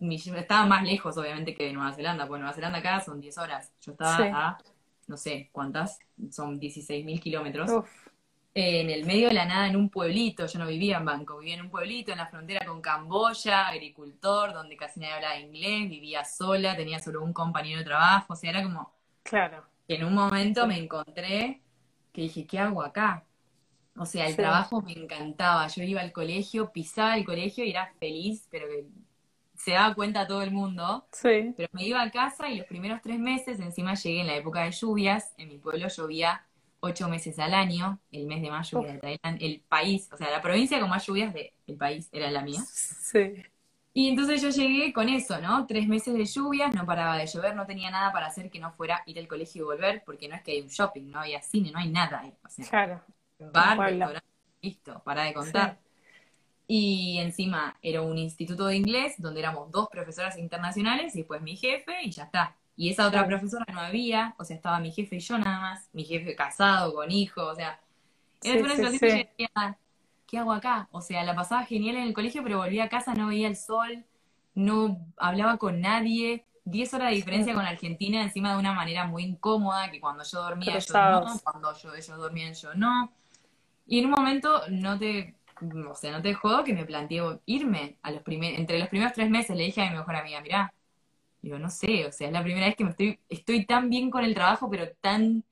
estaba más lejos, obviamente, que de Nueva Zelanda, porque Nueva Zelanda acá son 10 horas. Yo estaba a, no sé, ¿cuántas? Son 16.000 kilómetros en el medio de la nada, en un pueblito, yo no vivía en Bangkok, vivía en un pueblito en la frontera con Camboya, agricultor, donde casi nadie hablaba inglés, vivía sola, tenía solo un compañero de trabajo, o sea, era como... Claro. Que en un momento me encontré que dije, ¿qué hago acá? O sea, el trabajo me encantaba, yo iba al colegio, pisaba el colegio y era feliz, pero que se daba cuenta todo el mundo. Sí. Pero me iba a casa y los primeros tres meses, encima llegué en la época de lluvias, en mi pueblo llovía ocho meses al año, el mes de más lluvia de Tailandia, el país, o sea, la provincia con más lluvias del país era la mía. Sí. Y entonces yo llegué con eso, ¿no? Tres meses de lluvias, no paraba de llover, no tenía nada para hacer que no fuera ir al colegio y volver, porque no es que hay un shopping, no había cine, no hay nada ahí. O sea, claro. Bar, restaurante, listo, para de contar. Y encima era un instituto de inglés donde éramos dos profesoras internacionales y después mi jefe y ya está. Y esa otra profesora no había, o sea, estaba mi jefe y yo nada más, mi jefe casado, con hijos, o sea, era una situación que decía, ¿qué hago acá? O sea, la pasaba genial en el colegio, pero volví a casa, no veía el sol, no hablaba con nadie, 10 horas de diferencia con Argentina encima de una manera muy incómoda, que cuando yo dormía ellos no, cuando yo, ellos dormían yo no. Y en un momento no te, o sea, no te jodo que me planteé irme a los primeros, entre los primeros tres meses le dije a mi mejor amiga, mirá, digo, no sé, o sea, es la primera vez que me estoy, estoy tan bien con el trabajo, pero tan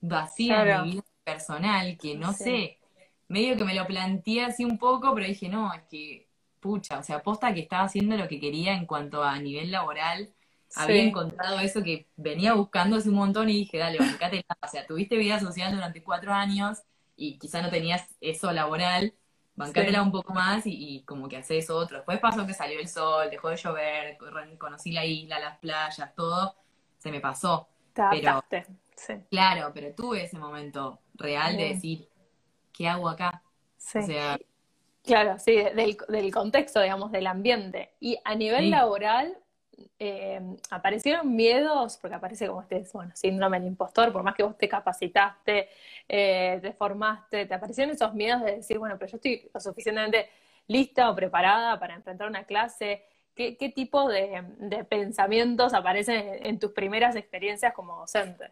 vacía en mi vida personal que no sé, medio que me lo planteé así un poco, pero dije, no, es que, pucha, o sea, aposta que estaba haciendo lo que quería en cuanto a nivel laboral, había encontrado eso que venía buscando hace un montón y dije, dale, bancate, o sea, tuviste vida social durante cuatro años y quizá no tenías eso laboral, bancátela un poco más y, como que haces otro. Después pasó que salió el sol, dejó de llover, conocí la isla, las playas, todo, se me pasó. pero, sí. Claro, pero tuve ese momento real de decir, ¿qué hago acá? Sí. O sea, claro, sí, del, del, contexto, digamos, del ambiente. Y a nivel laboral, eh, aparecieron miedos, porque aparece como este bueno, síndrome del impostor, por más que vos te capacitaste, eh, te formaste, te aparecieron esos miedos de decir, bueno, pero yo estoy lo suficientemente lista o preparada para enfrentar una clase. ¿Qué, tipo de, pensamientos aparecen en, tus primeras experiencias como docente?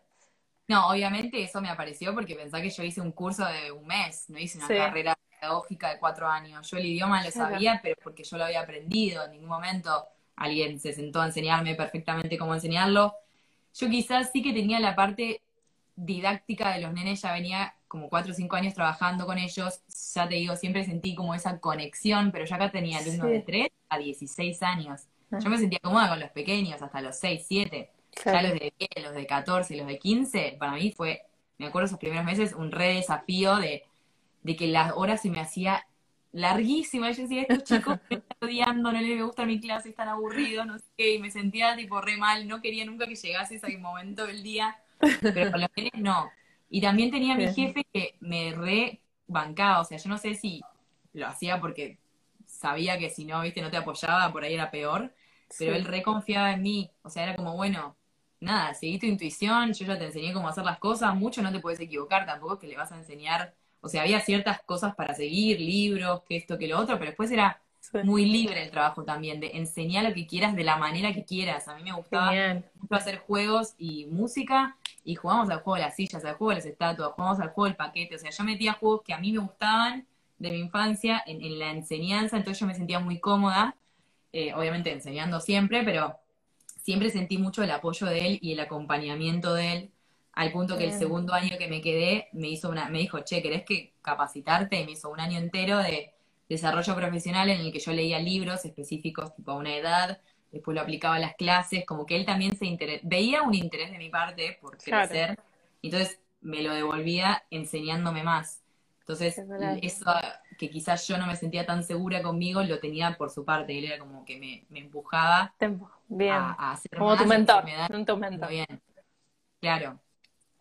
No, obviamente eso me apareció porque pensé que yo hice un curso de un mes, no hice una carrera pedagógica de cuatro años. Yo el idioma lo sabía, pero porque yo lo había aprendido, en ningún momento alguien se sentó a enseñarme perfectamente cómo enseñarlo. Yo quizás sí que tenía la parte didáctica de los nenes, ya venía como cuatro o cinco años trabajando con ellos, ya te digo, siempre sentí como esa conexión, pero yo acá tenía alumnos de 3 a 16 años. Ah. Yo me sentía cómoda con los pequeños, hasta los 6, 7. Ya los de 10, los de 14, los de 15, para mí fue, me acuerdo esos primeros meses, un re desafío de, de que las horas se me hacía larguísima. Yo decía, estos chicos me están odiando, no les gusta mi clase, están aburridos, no sé qué, y me sentía tipo re mal, no quería nunca que llegase ese momento del día, pero con los nenes no. Y también tenía mi jefe que me re bancaba, o sea, yo no sé si lo hacía porque sabía que si no, viste, no te apoyaba, por ahí era peor, pero él re confiaba en mí, o sea, era como, bueno, nada, seguí tu intuición, yo ya te enseñé cómo hacer las cosas, mucho no te puedes equivocar, tampoco es que le vas a enseñar o sea, había ciertas cosas para seguir, libros, que esto, que lo otro, pero después era muy libre el trabajo también, de enseñar lo que quieras de la manera que quieras. A mí me gustaba mucho hacer juegos y música, y jugamos al juego de las sillas, al juego de las estatuas, jugamos al juego del paquete. O sea, yo metía juegos que a mí me gustaban de mi infancia en, la enseñanza, entonces yo me sentía muy cómoda, eh, obviamente enseñando siempre, pero siempre sentí mucho el apoyo de él y el acompañamiento de él al punto que el segundo año que me quedé me hizo una, me dijo, che, ¿querés que capacitarte? Y me hizo un año entero de desarrollo profesional en el que yo leía libros específicos tipo a una edad, después lo aplicaba a las clases, como que él también se veía un interés de mi parte por crecer, entonces me lo devolvía enseñándome más. Entonces, eso que quizás yo no me sentía tan segura conmigo, lo tenía por su parte. Él era como que me, me empujaba A, hacer como tu mentor, tu mentor. Bien. Claro.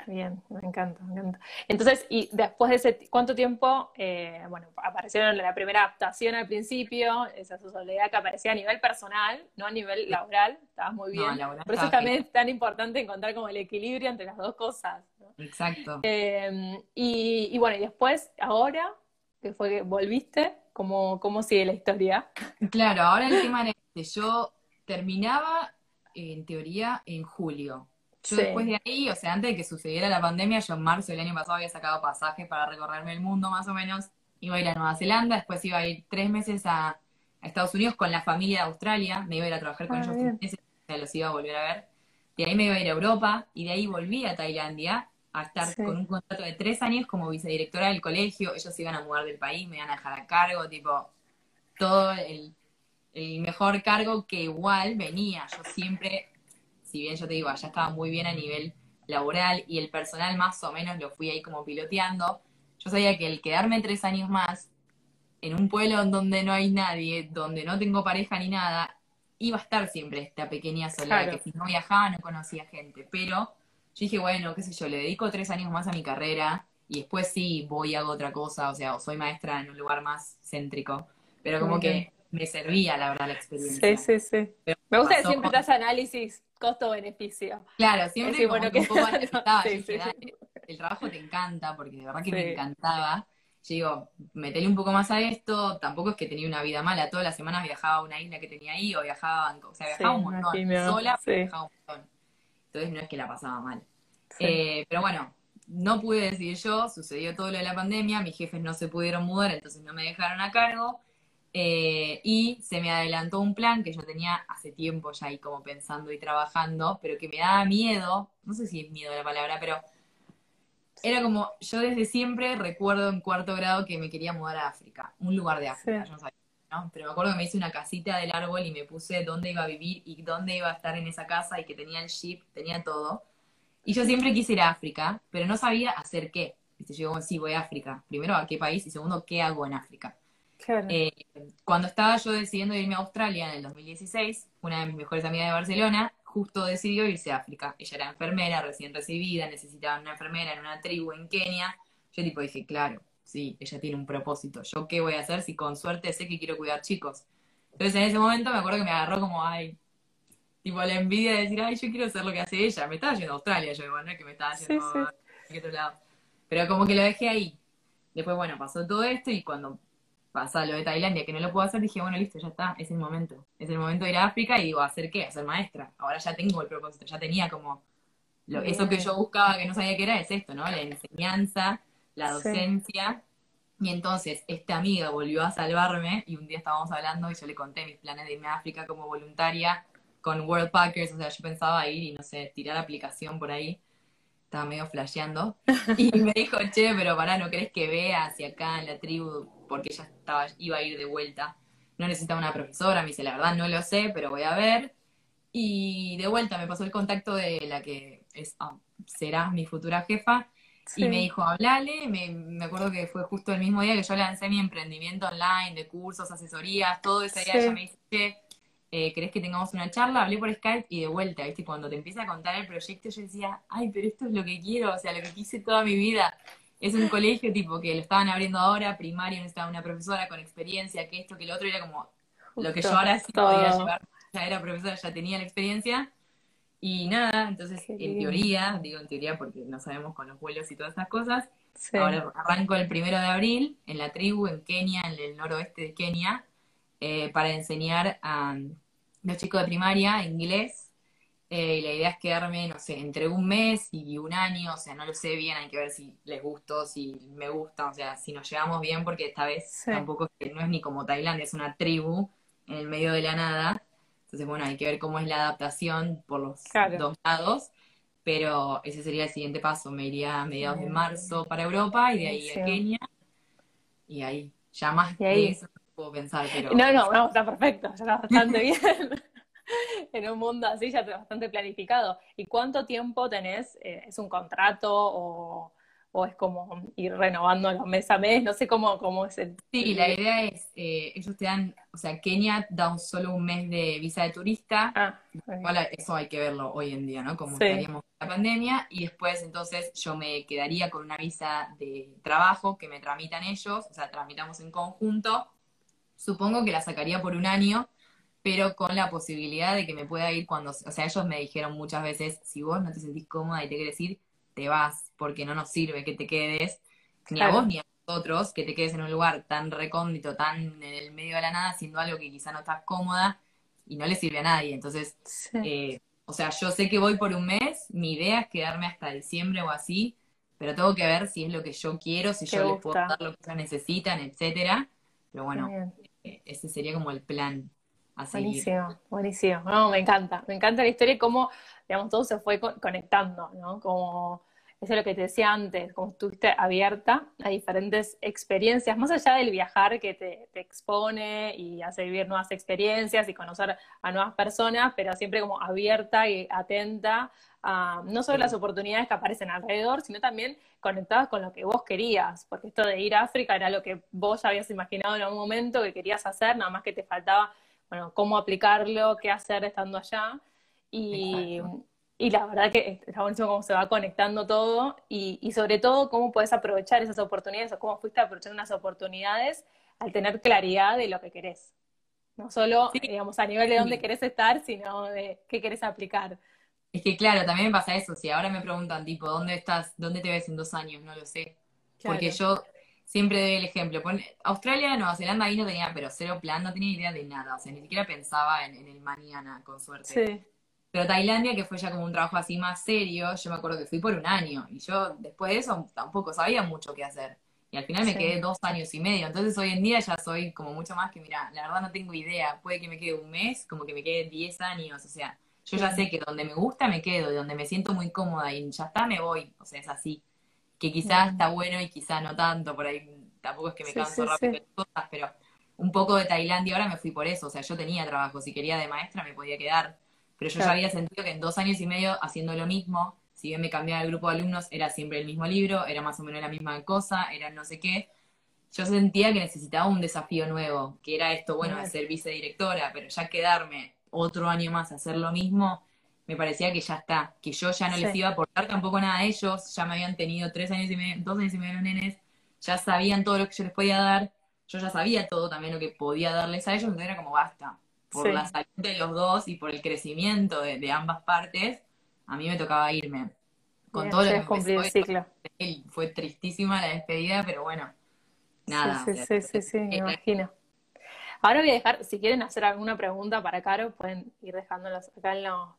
Bien, me encanta, me encanta. Entonces, y después de ese, ¿cuánto tiempo, eh, bueno, aparecieron la primera adaptación al principio, esa soledad que aparecía a nivel personal, no a nivel laboral, estabas muy bien. Por eso también es tan importante encontrar como el equilibrio entre las dos cosas. Exacto. Em, y, bueno, y después, ahora, que fue que volviste, ¿cómo, cómo sigue la historia? Claro, ahora el tema es que yo terminaba, en teoría, en julio yo después de ahí, o sea, antes de que sucediera la pandemia, yo en marzo del año pasado había sacado pasajes para recorrerme el mundo más o menos. Iba a ir a Nueva Zelanda, después iba a ir tres meses a, Estados Unidos con la familia de Australia, me iba a ir a trabajar con ah, ellos tres meses, o sea, los iba a volver a ver. De ahí me iba a ir a Europa y de ahí volví a Tailandia a estar con un contrato de tres años como vicedirectora del colegio. Ellos iban a mudar del país, me iban a dejar a cargo, tipo, todo el, el mejor cargo que igual venía. Yo siempre si bien yo te digo, allá estaba muy bien a nivel laboral y el personal más o menos lo fui ahí como piloteando, yo sabía que el quedarme tres años más en un pueblo donde no hay nadie, donde no tengo pareja ni nada, iba a estar siempre esta pequeña soledad, que si no viajaba no conocía gente. Pero yo dije, bueno, qué sé yo, le dedico tres años más a mi carrera y después sí voy y hago otra cosa, o sea, o soy maestra en un lugar más céntrico. Pero como que me servía, la verdad, la experiencia. Sí, sí, sí. me gusta que siempre te análisis costo-beneficio. Claro, siempre como que un poco el trabajo te encanta, porque de verdad que me encantaba. Yo digo, metele un poco más a esto, tampoco es que tenía una vida mala, todas las semanas viajaba a una isla que tenía ahí, o viajaba, o sea, viajaba un montón, sola, viajaba un montón. Entonces no es que la pasaba mal. Eh, pero bueno, no pude decidir yo, sucedió todo lo de la pandemia, mis jefes no se pudieron mudar, entonces no me dejaron a cargo. Eh, y se me adelantó un plan que yo tenía hace tiempo ya ahí como pensando y trabajando, pero que me daba miedo, no sé si es miedo la palabra, pero era como, yo desde siempre recuerdo en cuarto grado que me quería mudar a África, un lugar de África, yo no sabía, ¿no? Pero me acuerdo que me hice una casita del árbol y me puse dónde iba a vivir y dónde iba a estar en esa casa y que tenía el jeep, tenía todo. Y yo siempre quise ir a África, pero no sabía hacer qué. Yo digo, sí, voy a África. Primero, ¿a qué país? Y segundo, ¿qué hago en África? Eh, cuando estaba yo decidiendo irme a Australia en el 2016, una de mis mejores amigas de Barcelona justo decidió irse a África. Ella era enfermera, recién recibida, necesitaba una enfermera en una tribu en Kenia. Yo tipo dije, claro, sí, ella tiene un propósito. ¿Yo qué voy a hacer si con suerte sé que quiero cuidar chicos? Entonces en ese momento me acuerdo que me agarró como, ay, tipo la envidia de decir, ay, yo quiero hacer lo que hace ella. Me estaba yendo a Australia, yo igual, no es que me estaba yendo a otro lado. Pero como que lo dejé ahí. Después, bueno, pasó todo esto y cuando pasa lo de Tailandia, que no lo puedo hacer, dije, bueno, listo, ya está, es el momento. Es el momento de ir a África y digo, ¿hacer qué? Hacer maestra. Ahora ya tengo el propósito, ya tenía como... Lo, eso que yo buscaba, que no sabía qué era, es esto, ¿no? La enseñanza, la docencia. Y entonces esta amiga volvió a salvarme y un día estábamos hablando y yo le conté mis planes de irme a África como voluntaria con World Packers, o sea, yo pensaba ir y no sé, tirar aplicación por ahí estaba medio flasheando, y me dijo, che, pero pará, ¿no crees que vea hacia acá en la tribu? Porque ella estaba, iba a ir de vuelta. No necesitaba una profesora, me dice, la verdad no lo sé, pero voy a ver. Y de vuelta me pasó el contacto de la que es, ah, será mi futura jefa, y me dijo, hablale, me, me, acuerdo que fue justo el mismo día que yo lancé mi emprendimiento online de cursos, asesorías, todo ese día ella me dice, eh, ¿querés que tengamos una charla? Hablé por Skype y de vuelta, ¿viste? Cuando te empieza a contar el proyecto, yo decía, ay, pero esto es lo que quiero, o sea, lo que quise toda mi vida. Es un colegio tipo que lo estaban abriendo ahora, primario, necesitaba una profesora con experiencia, que esto, que lo otro, era como lo que yo ahora sí podía llevar, ya era profesora, ya tenía la experiencia. Y nada, entonces en teoría, digo en teoría porque no sabemos con los vuelos y todas estas cosas, ahora arranco el primero de abril en la tribu en Kenia, en el noroeste de Kenia, eh, para enseñar a los chicos de primaria, inglés, eh, y la idea es quedarme, no sé, entre un mes y un año, o sea, no lo sé bien, hay que ver si les gustó, si me gusta, o sea, si nos llevamos bien, porque esta vez tampoco no es ni como Tailandia, es una tribu en el medio de la nada. Entonces, bueno, hay que ver cómo es la adaptación por los dos lados, pero ese sería el siguiente paso. Me iría a mediados de marzo para Europa y de ahí a Kenia. Y ahí, ya más que eso puedo pensar, pero... No, no, no, está perfecto, está bastante bien. en un mundo así ya bastante planificado. ¿Y cuánto tiempo tenés? Eh, ¿Es un contrato o, es como ir renovándolo mes a mes? No sé cómo, cómo es el... Sí, la idea es, eh, ellos te dan, o sea, Kenia da un, solo un mes de visa de turista. Ah, eso hay que verlo hoy en día, ¿no? Como estaríamos la pandemia. Y después, entonces, yo me quedaría con una visa de trabajo que me tramitan ellos, o sea, tramitamos en conjunto Supongo que la sacaría por un año, pero con la posibilidad de que me pueda ir cuando, o sea, ellos me dijeron muchas veces, si vos no te sentís cómoda y te quieres ir, te vas, porque no nos sirve que te quedes, ni a vos ni a nosotros, que te quedes en un lugar tan recóndito, tan en el medio de la nada, haciendo algo que quizá no estás cómoda y no le sirve a nadie. Entonces, eh, o sea, yo sé que voy por un mes, mi idea es quedarme hasta diciembre o así, pero tengo que ver si es lo que yo quiero, si yo les puedo dar lo que ellos necesitan, etcétera. Pero bueno, ese sería como el plan. Buenísimo, buenísimo. No, me encanta, me encanta la historia y cómo, digamos, todo se fue conectando, ¿no? Como eso es lo que te decía antes, como estuviste abierta a diferentes experiencias, más allá del viajar que te, te, expone y hace vivir nuevas experiencias y conocer a nuevas personas, pero siempre como abierta y atenta a no solo las oportunidades que aparecen alrededor, sino también conectadas con lo que vos querías, porque esto de ir a África era lo que vos ya habías imaginado en algún momento que querías hacer, nada más que te faltaba, bueno, cómo aplicarlo, qué hacer estando allá. Y, y la verdad que está buenísimo cómo se va conectando todo y, y, sobre todo cómo puedes aprovechar esas oportunidades o cómo fuiste aprovechando unas oportunidades al tener claridad de lo que querés. No solo, digamos, a nivel de dónde querés estar, sino de qué querés aplicar. Es que claro, también me pasa eso. Si ahora me preguntan, tipo, ¿dónde estás? ¿Dónde te ves en dos años? No lo sé. Porque yo siempre doy el ejemplo. Australia, Nueva Zelanda, ahí no tenía, pero cero plan, no tenía idea de nada. O sea, ni siquiera pensaba en, en el mañana, con suerte. Sí. Pero Tailandia, que fue ya como un trabajo así más serio, yo me acuerdo que fui por un año y yo después de eso tampoco sabía mucho qué hacer. Y al final me quedé dos años y medio. Entonces hoy en día ya soy como mucho más que, mira, la verdad no tengo idea. Puede que me quede un mes, como que me quede diez años. O sea, yo ya sé que donde me gusta me quedo y donde me siento muy cómoda y ya está, me voy. O sea, es así. Que quizás está bueno y quizás no tanto. Por ahí tampoco es que me canso rápido de cosas, pero un poco de Tailandia ahora me fui por eso. O sea, yo tenía trabajo. Si quería de maestra me podía quedar pero yo ya había sentido que en dos años y medio haciendo lo mismo, si bien me cambiaba el grupo de alumnos, era siempre el mismo libro, era más o menos la misma cosa, era no sé qué. Yo sentía que necesitaba un desafío nuevo, que era esto, bueno, de ser vicedirectora, pero ya quedarme otro año más a hacer lo mismo, me parecía que ya está, que yo ya no les iba a aportar tampoco nada a ellos, ya me habían tenido tres años y medio, dos años y medio los nenes, ya sabían todo lo que yo les podía dar, yo ya sabía todo también lo que podía darles a ellos, entonces era como basta, por la salud de los dos y por el crecimiento de, ambas partes, a mí me tocaba irme. Con todo lo que cumplir el ciclo. Fue tristísima la despedida, pero bueno, nada. Sí, sí, sí, sí, me imagino. Ahora voy a dejar, si quieren hacer alguna pregunta para Caro, pueden ir dejándolas acá en los,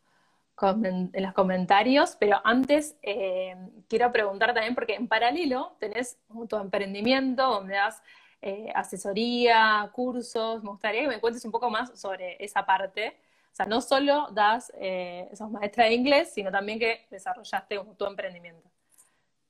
en los comentarios, pero antes eh, quiero preguntar también, porque en paralelo tenés tu emprendimiento donde das eh, asesoría, cursos. Me gustaría que me cuentes un poco más sobre esa parte. O sea, no solo das, eh, sos maestra de inglés, sino también que desarrollaste tu emprendimiento.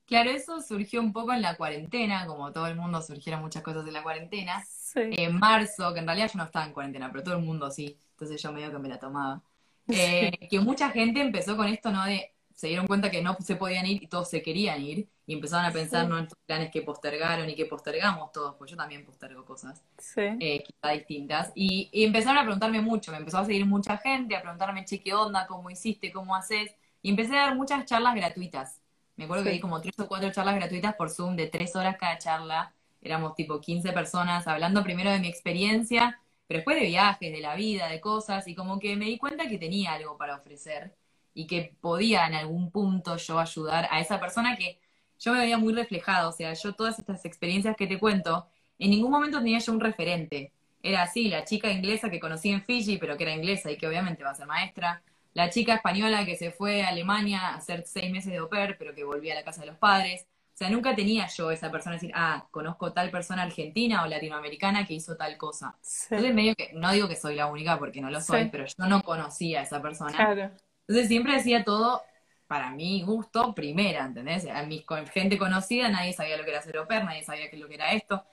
Claro, eso surgió un poco en la cuarentena, como todo el mundo surgieron muchas cosas en la cuarentena. En marzo, que en realidad yo no estaba en cuarentena, pero todo el mundo sí, entonces yo medio que me la tomaba. Eh, que mucha gente empezó con esto, ¿no? De se dieron cuenta que no se podían ir y todos se querían ir y empezaron a pensar ¿no? en estos planes que postergaron y que postergamos todos, pues yo también postergo cosas eh, quizá distintas. Y, empezaron a preguntarme mucho, me empezó a seguir mucha gente, a preguntarme, che, ¿qué onda? ¿Cómo hiciste? ¿Cómo haces? Y empecé a dar muchas charlas gratuitas. Me acuerdo que di como tres o cuatro charlas gratuitas por Zoom de tres horas cada charla. Éramos tipo 15 personas hablando primero de mi experiencia, pero después de viajes, de la vida, de cosas, y como que me di cuenta que tenía algo para ofrecer y que podía en algún punto yo ayudar a esa persona que yo me veía muy reflejado, o sea, yo todas estas experiencias que te cuento, en ningún momento tenía yo un referente. Era así, la chica inglesa que conocí en Fiji, pero que era inglesa y que obviamente va a ser maestra, la chica española que se fue a Alemania a hacer seis meses de au pair, pero que volvía a la casa de los padres. O sea, nunca tenía yo esa persona decir, ah, conozco tal persona argentina o latinoamericana que hizo tal cosa. Entonces, medio que, no digo que soy la única porque no lo soy, pero yo no conocía a esa persona. Claro. Entonces siempre decía todo para mi gusto primera, ¿entendés? A mi gente conocida nadie sabía lo que era ser au nadie sabía qué lo que era esto.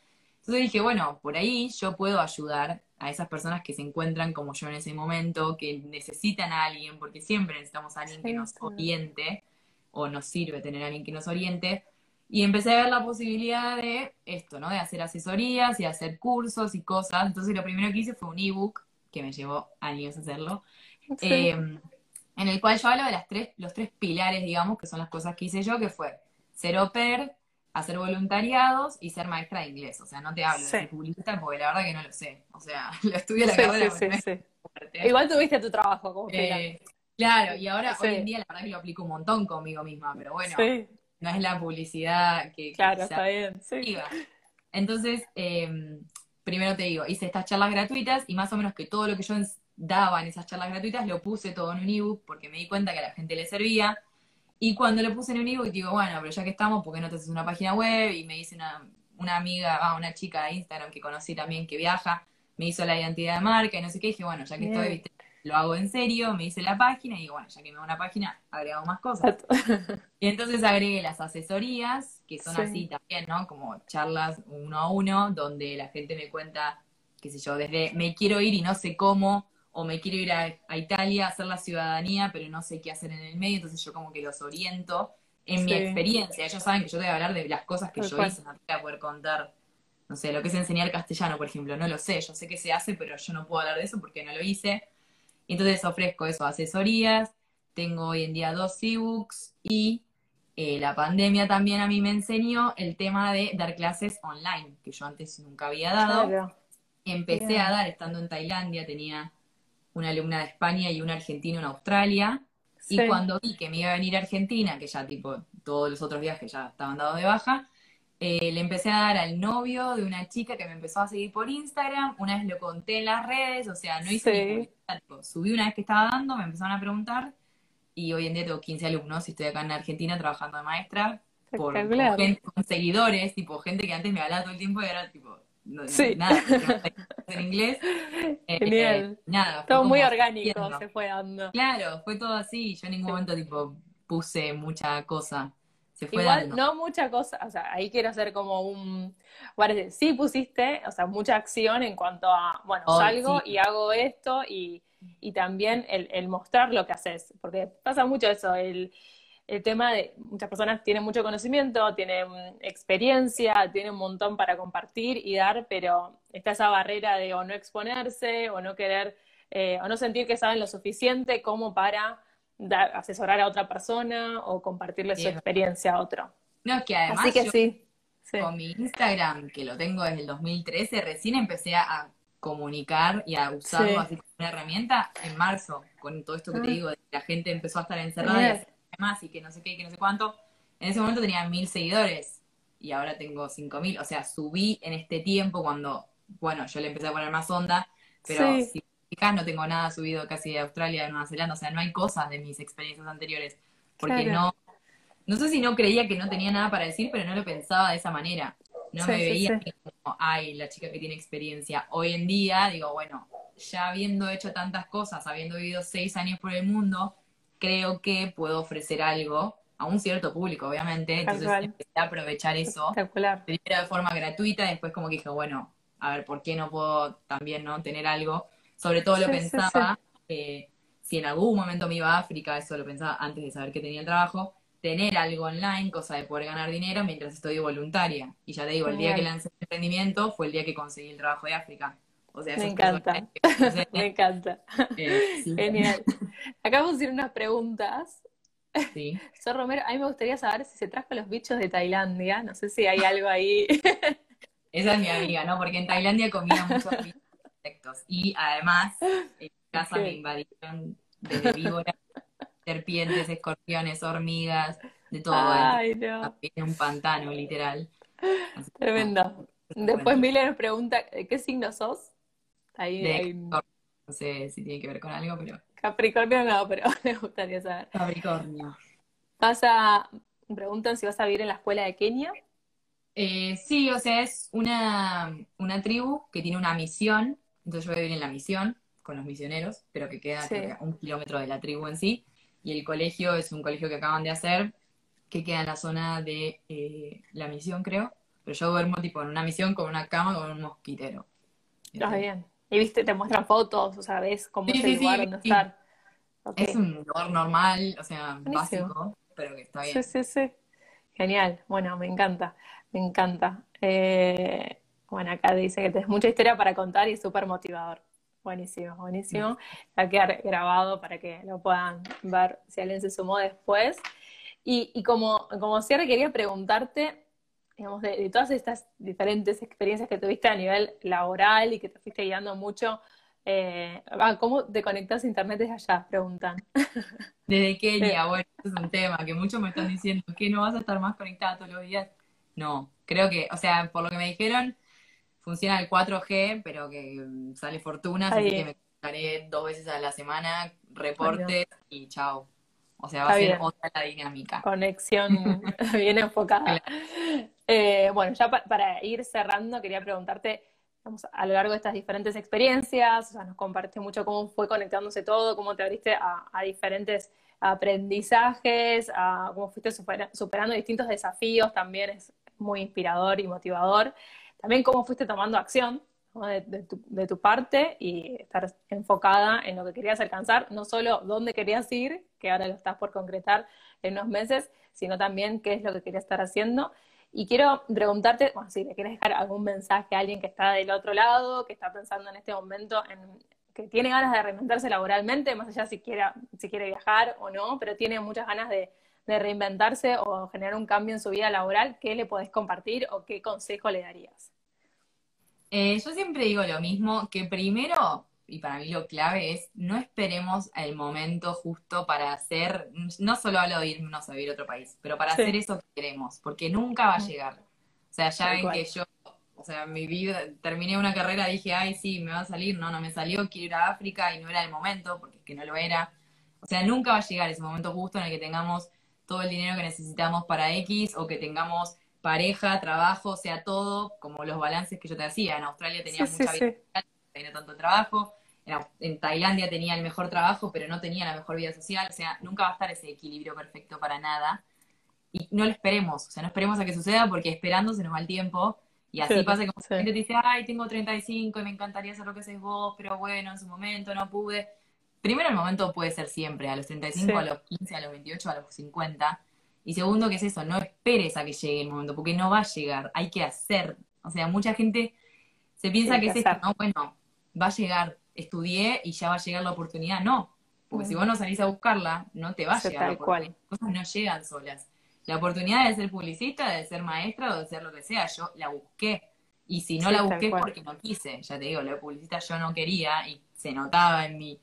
Entonces dije, bueno, por ahí yo puedo ayudar a esas personas que se encuentran como yo en ese momento, que necesitan a alguien, porque siempre necesitamos a alguien que nos oriente, o nos sirve tener a alguien que nos oriente. Y empecé a ver la posibilidad de esto, ¿no? De hacer asesorías y hacer cursos y cosas. Entonces lo primero que hice fue un ebook, que me llevó años hacerlo. Eh, en el cual yo hablo de las tres, los tres pilares, digamos, que son las cosas que hice yo, que fue ser au pair, hacer voluntariados y ser maestra de inglés. O sea, no te hablo de ser publicista porque la verdad que no lo sé. O sea, lo estudié la carrera. Sí, sí, Igual tuviste tu trabajo como eh, Claro, y ahora hoy en día la verdad que lo aplico un montón conmigo misma, pero bueno, no es la publicidad que... Claro, está bien, Entonces, eh, primero te digo, hice estas charlas gratuitas y más o menos que todo lo que yo daban esas charlas gratuitas, lo puse todo en un ebook porque me di cuenta que a la gente le servía. Y cuando lo puse en un ebook, digo, bueno, pero ya que estamos, ¿por qué no te haces una página web? Y me dice una, una amiga, ah, una chica de Instagram que conocí también que viaja, me hizo la identidad de marca y no sé qué. dije, bueno, ya que estoy, lo hago en serio, me hice la página y digo, bueno, ya que me hago una página, agrego más cosas. Y entonces agregué las asesorías, que son así también, ¿no? Como charlas uno a uno, donde la gente me cuenta, qué sé yo, desde me quiero ir y no sé cómo, o me quiero ir a, Italia a hacer la ciudadanía, pero no sé qué hacer en el medio, entonces yo como que los oriento en mi experiencia. Ellos saben que yo te voy a hablar de las cosas que yo hice, no te voy a poder contar, no sé, lo que es enseñar castellano, por ejemplo, no lo sé, yo sé que se hace, pero yo no puedo hablar de eso porque no lo hice. Entonces ofrezco eso, asesorías, tengo hoy en día dos ebooks y eh, la pandemia también a mí me enseñó el tema de dar clases online, que yo antes nunca había dado. Empecé a dar estando en Tailandia, tenía una alumna de España y un argentino en Australia. Y cuando vi que me iba a venir a Argentina, que ya tipo todos los otros viajes ya estaban dados de baja, eh, le empecé a dar al novio de una chica que me empezó a seguir por Instagram. Una vez lo conté en las redes, o sea, no hice subí una vez que estaba dando, me empezaron a preguntar y hoy en día tengo 15 alumnos y estoy acá en Argentina trabajando de maestra por, gente, con seguidores, tipo gente que antes me hablaba todo el tiempo y ahora tipo nada, en inglés. Eh, Genial. nada, todo muy orgánico se fue dando. Claro, fue todo así, yo en ningún momento tipo puse mucha cosa. Se fue Igual no mucha cosa, o sea, ahí quiero hacer como un parece, sí pusiste, o sea, mucha acción en cuanto a, bueno, salgo y hago esto y y también el, mostrar lo que haces, porque pasa mucho eso, el, tema de muchas personas tienen mucho conocimiento, tienen experiencia, tienen un montón para compartir y dar, pero está esa barrera de o no exponerse o no querer eh, o no sentir que saben lo suficiente como para dar, asesorar a otra persona o compartirle su experiencia a otro. No, es que además Así que sí, con mi Instagram, que lo tengo desde el 2013, recién empecé a comunicar y a usarlo así como una herramienta en marzo, con todo esto que te ah. digo, de que la gente empezó a estar encerrada y a hacer más y que no sé qué, que no sé cuánto. En ese momento tenía mil seguidores y ahora tengo cinco mil. O sea, subí en este tiempo cuando, bueno, yo le empecé a poner más onda, pero si fijas no tengo nada subido casi de Australia, de Nueva Zelanda, o sea, no hay cosas de mis experiencias anteriores, porque no, no sé si no creía que no tenía nada para decir, pero no lo pensaba de esa manera. No me veía como, ay, la chica que tiene experiencia. Hoy en día, digo, bueno, ya habiendo hecho tantas cosas, habiendo vivido seis años por el mundo, creo que puedo ofrecer algo a un cierto público, obviamente. Entonces empecé a aprovechar eso. Primero de forma gratuita, después como que dije, bueno, a ver, ¿por qué no puedo también no tener algo? Sobre todo lo pensaba, si en algún momento me iba a África, eso lo pensaba antes de saber que tenía el trabajo, tener algo online, cosa de poder ganar dinero mientras estoy voluntaria. Y ya te digo, el día que lancé el emprendimiento fue el día que conseguí el trabajo de África. O sea, Me encanta. Me encanta. Eh, Genial. Acá vamos a hacer unas preguntas. Sí. Sor Romero, a mí me gustaría saber si se trajo los bichos de Tailandia. No sé si hay algo ahí. Esa es mi amiga, ¿no? Porque en Tailandia comía muchos insectos. Y además, en casa me invadieron desde víboras serpientes, escorpiones, hormigas, de todo. Ay, no. un pantano, literal. Tremendo. Después Miller nos pregunta, ¿qué signo sos? Ahí, No sé si tiene que ver con algo, pero... Capricornio no, pero me gustaría saber. Capricornio. Pasa, preguntan si vas a vivir en la escuela de Kenia. Eh, sí, o sea, es una, una tribu que tiene una misión, entonces yo voy a vivir en la misión con los misioneros, pero que queda a un kilómetro de la tribu en sí y el colegio es un colegio que acaban de hacer, que queda en la zona de eh, la misión, creo. Pero yo duermo tipo en una misión con una cama con un mosquitero. Está bien. Y viste, te muestran fotos, o sea, ves cómo es el lugar donde estar. Es un lugar normal, o sea, básico, pero que está bien. Sí, sí, sí. Genial. Bueno, me encanta, me encanta. Eh, bueno, acá dice que tienes mucha historia para contar y es súper motivador. Buenísimo, buenísimo. Va a quedar grabado para que lo puedan ver si alguien se sumó después. Y, y como, como cierre quería preguntarte, digamos, de, todas estas diferentes experiencias que tuviste a nivel laboral y que te fuiste guiando mucho, eh, ¿cómo te conectas a internet desde allá? Preguntan. Desde Kenia, bueno, es un tema que muchos me están diciendo, que no vas a estar más conectada todos los días. No, creo que, o sea, por lo que me dijeron, funciona el 4G, pero que mm, sale fortuna, así que me conectaré dos veces a la semana, reporte y chao. O sea, va a ser otra la dinámica. Conexión bien enfocada. Eh, bueno, ya para ir cerrando, quería preguntarte, a lo largo de estas diferentes experiencias, o sea, nos compartiste mucho cómo fue conectándose todo, cómo te abriste a, diferentes aprendizajes, a cómo fuiste superando distintos desafíos, también es muy inspirador y motivador. También cómo fuiste tomando acción de, tu, parte y estar enfocada en lo que querías alcanzar, no solo dónde querías ir, que ahora lo estás por concretar en unos meses, sino también qué es lo que querías estar haciendo. Y quiero preguntarte, bueno, si le quieres dejar algún mensaje a alguien que está del otro lado, que está pensando en este momento en que tiene ganas de reinventarse laboralmente, más allá si, quiera, si quiere viajar o no, pero tiene muchas ganas de, de reinventarse o generar un cambio en su vida laboral, ¿qué le podés compartir o qué consejo le darías? Eh, yo siempre digo lo mismo, que primero, y para mí lo clave es, no esperemos el momento justo para hacer, no solo hablo de irnos a vivir a otro país, pero para hacer eso que queremos, porque nunca va a llegar. O sea, ya ven que yo, o sea, mi vida, terminé una carrera, dije, ay, sí, me va a salir, no, no me salió, quiero ir a África y no era el momento, porque es que no lo era. O sea, nunca va a llegar ese momento justo en el que tengamos todo el dinero que necesitamos para X o que tengamos pareja, trabajo, o sea, todo, como los balances que yo te hacía. En Australia tenía mucha vida social, no tenía tanto trabajo. En, Tailandia tenía el mejor trabajo, pero no tenía la mejor vida social. O sea, nunca va a estar ese equilibrio perfecto para nada. Y no lo esperemos, o sea, no esperemos a que suceda porque esperando se nos va el tiempo. Y así pasa como la gente te dice, ay, tengo 35 y me encantaría hacer lo que haces vos, pero bueno, en su momento no pude. Primero, el momento puede ser siempre, a los 35, a los 15, a los 28, a los 50 y segundo, que es eso? No esperes a que llegue el momento, porque no va a llegar, hay que hacer. O sea, mucha gente se piensa que, es esto, ¿no? Bueno, va a llegar, estudié y ya va a llegar la oportunidad. No, porque si vos no salís a buscarla, no te va a llegar. Las cosas no llegan solas. La oportunidad de ser publicista, de ser maestra o de ser lo que sea, yo la busqué. Y si no la busqué es porque no quise, ya te digo, la publicista yo no quería y se notaba en mi,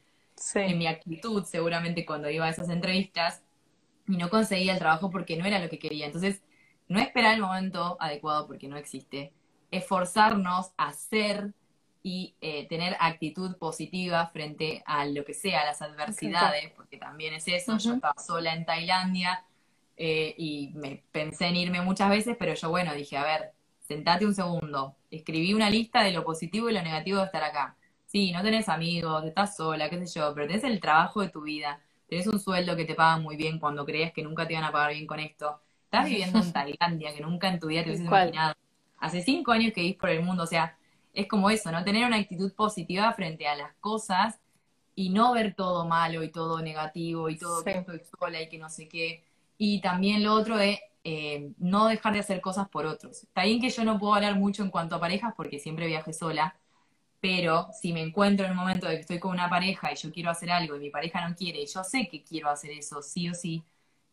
en mi actitud seguramente cuando iba a esas entrevistas y no conseguía el trabajo porque no era lo que quería. Entonces, no esperar el momento adecuado porque no existe, esforzarnos a hacer y eh, tener actitud positiva frente a lo que sea, las adversidades, porque también es eso. Yo estaba sola en Tailandia eh, y me pensé en irme muchas veces, pero yo, bueno, dije, a ver, sentate un segundo. Escribí una lista de lo positivo y lo negativo de estar acá. Sí, no tenés amigos, estás sola, qué sé yo, pero tenés el trabajo de tu vida tenés un sueldo que te pagan muy bien cuando crees que nunca te van a pagar bien con esto, estás viviendo en Tailandia, que nunca en tu vida te hubieses imaginado, hace cinco años que vivís por el mundo, o sea, es como eso, ¿no? Tener una actitud positiva frente a las cosas y no ver todo malo y todo negativo y todo que estoy sola y que no sé qué. Y también lo otro es eh, no dejar de hacer cosas por otros. Está bien que yo no puedo hablar mucho en cuanto a parejas porque siempre viaje sola, pero si me encuentro en un momento de que estoy con una pareja y yo quiero hacer algo y mi pareja no quiere y yo sé que quiero hacer eso sí o sí,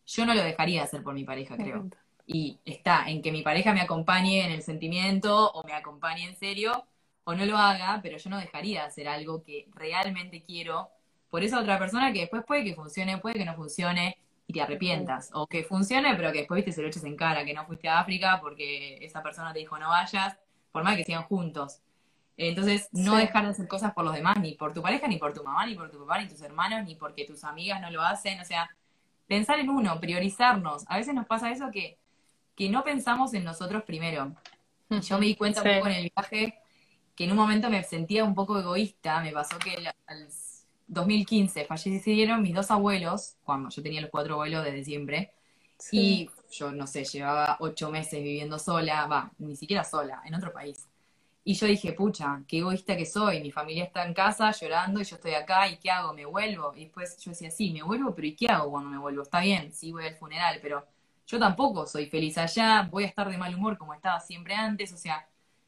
yo no lo dejaría hacer por mi pareja, creo. Y está en que mi pareja me acompañe en el sentimiento o me acompañe en serio o no lo haga, pero yo no dejaría de hacer algo que realmente quiero por esa otra persona que después puede que funcione, puede que no funcione y te arrepientas. O que funcione, pero que después viste se lo eches en cara, que no fuiste a África porque esa persona te dijo no vayas, por más que sigan juntos. Entonces, no dejar de hacer cosas por los demás, ni por tu pareja, ni por tu mamá, ni por tu papá, ni tus hermanos, ni porque tus amigas no lo hacen. O sea, pensar en uno, priorizarnos. A veces nos pasa eso que, que no pensamos en nosotros primero. Yo me di cuenta un poco en el viaje que en un momento me sentía un poco egoísta. Me pasó que al 2015 fallecieron mis dos abuelos, cuando yo tenía los cuatro abuelos desde siempre. Y yo, no sé, llevaba ocho meses viviendo sola, va, ni siquiera sola, en otro país. Y yo dije, pucha, qué egoísta que soy, mi familia está en casa llorando y yo estoy acá, ¿y qué hago? ¿Me vuelvo? Y después yo decía, sí, me vuelvo, pero ¿y qué hago cuando me vuelvo? Está bien, sí voy al funeral, pero yo tampoco soy feliz allá, voy a estar de mal humor como estaba siempre antes, o sea,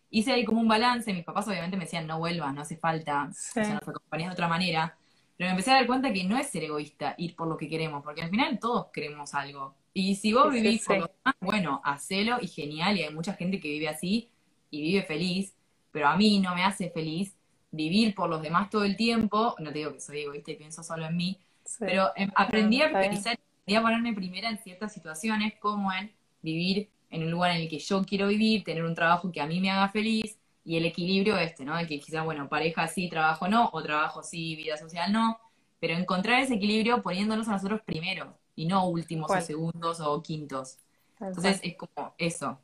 hice ahí como un balance, mis papás obviamente me decían, no vuelvas, no hace falta, o sea, nos acompañás de otra manera, pero me empecé a dar cuenta que no es ser egoísta ir por lo que queremos, porque al final todos queremos algo. Y si vos vivís por lo demás, bueno, hacelo y genial, y hay mucha gente que vive así y vive feliz, pero a mí no me hace feliz vivir por los demás todo el tiempo, no te digo que soy egoísta y pienso solo en mí, pero em, aprendí a priorizar, aprendí a ponerme primera en ciertas situaciones, como en vivir en un lugar en el que yo quiero vivir, tener un trabajo que a mí me haga feliz, y el equilibrio este, ¿no? De que quizás, bueno, pareja sí, trabajo no, o trabajo sí, vida social no, pero encontrar ese equilibrio poniéndonos a nosotros primero, y no últimos o segundos o quintos. Entonces es como eso,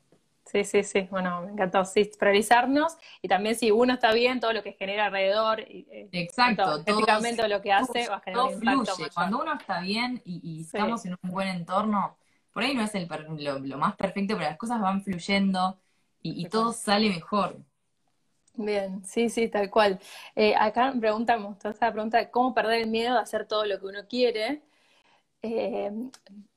Sí, sí, sí. Bueno, me encantó. Sí, priorizarnos y también si uno está bien, todo lo que genera alrededor. Eh, Exacto. Todo, lo que hace va a generar un impacto fluye. Cuando uno está bien y, estamos en un buen entorno, por ahí no es el, lo, más perfecto, pero las cosas van fluyendo y, todo sale mejor. Bien, sí, sí, tal cual. Eh, acá preguntamos, esta pregunta de cómo perder el miedo a hacer todo lo que uno quiere. Eh,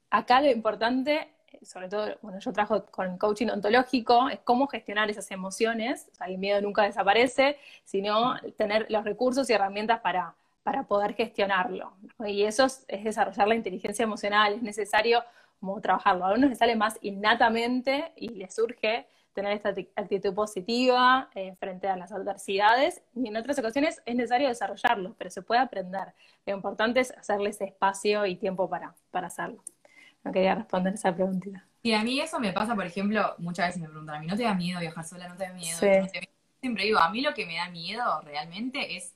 acá lo importante sobre todo, bueno, yo trabajo con coaching ontológico, es cómo gestionar esas emociones, o sea, el miedo nunca desaparece, sino tener los recursos y herramientas para, para poder gestionarlo. Y eso es, desarrollar la inteligencia emocional, es necesario como trabajarlo. A uno le sale más innatamente y le surge tener esta actitud positiva eh, frente a las adversidades y en otras ocasiones es necesario desarrollarlo, pero se puede aprender. Lo importante es hacerle ese espacio y tiempo para, para hacerlo no quería responder esa preguntita. Y a mí eso me pasa, por ejemplo, muchas veces me preguntan, a mí no te da miedo viajar sola, no te da miedo. Siempre digo, a mí lo que me da miedo realmente es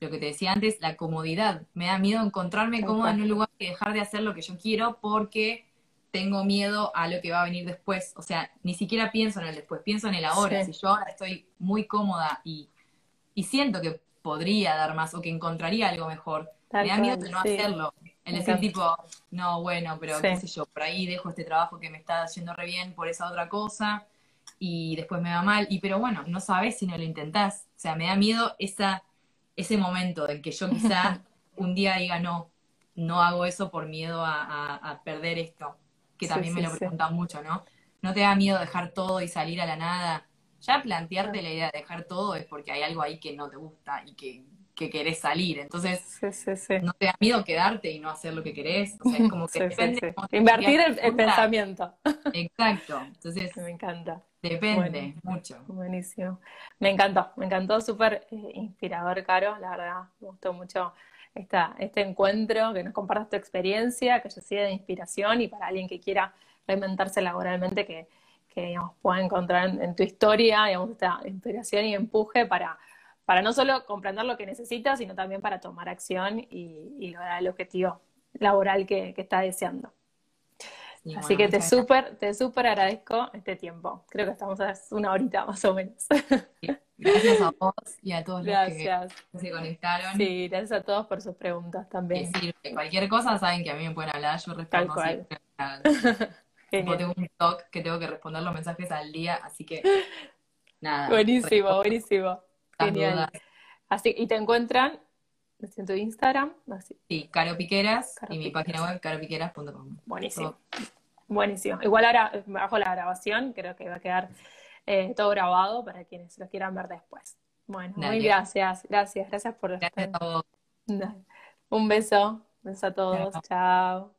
lo que te decía antes, la comodidad. Me da miedo encontrarme cómoda en un lugar y dejar de hacer lo que yo quiero porque tengo miedo a lo que va a venir después. O sea, ni siquiera pienso en el después, pienso en el ahora. Si yo ahora estoy muy cómoda y, y siento que podría dar más o que encontraría algo mejor, me da miedo de no hacerlo. En ese tipo, no, bueno, pero qué sé yo, por ahí dejo este trabajo que me está haciendo re bien por esa otra cosa y después me va mal. Y pero bueno, no sabes si no lo intentás. O sea, me da miedo esa, ese momento en que yo quizá un día diga no, no hago eso por miedo a, perder esto, que también me lo preguntan mucho, ¿no? ¿No te da miedo dejar todo y salir a la nada? Ya plantearte la idea de dejar todo es porque hay algo ahí que no te gusta y que que querés salir. Entonces, no te da miedo quedarte y no hacer lo que querés. O sea, es como que depende. Invertir el, pensamiento. Exacto. Entonces, me encanta. Depende mucho. Buenísimo. Me encantó, me encantó, súper eh, inspirador, Caro. La verdad, me gustó mucho esta, este encuentro, que nos compartas tu experiencia, que haya sido de inspiración y para alguien que quiera reinventarse laboralmente, que, que digamos, pueda encontrar en, en tu historia, digamos, esta inspiración y empuje para para no solo comprender lo que necesita, sino también para tomar acción y, lograr el objetivo laboral que, está deseando. Así que te súper, te súper agradezco este tiempo. Creo que estamos a una horita más o menos. Gracias a vos y a todos los que se conectaron. Sí, gracias a todos por sus preguntas también. Cualquier cosa saben que a mí me pueden hablar, yo respondo siempre. tengo un talk que tengo que responder los mensajes al día, así que nada. Buenísimo, buenísimo. Genial. Así, y te encuentran en tu Instagram. Así. Sí, Caro Piqueras y mi página web caropiqueras.com. Buenísimo. Buenísimo. Igual ahora, bajo la grabación, creo que va a quedar eh, todo grabado para quienes lo quieran ver después. Bueno, muy gracias, gracias, gracias por gracias a Un beso, un beso a todos, chao.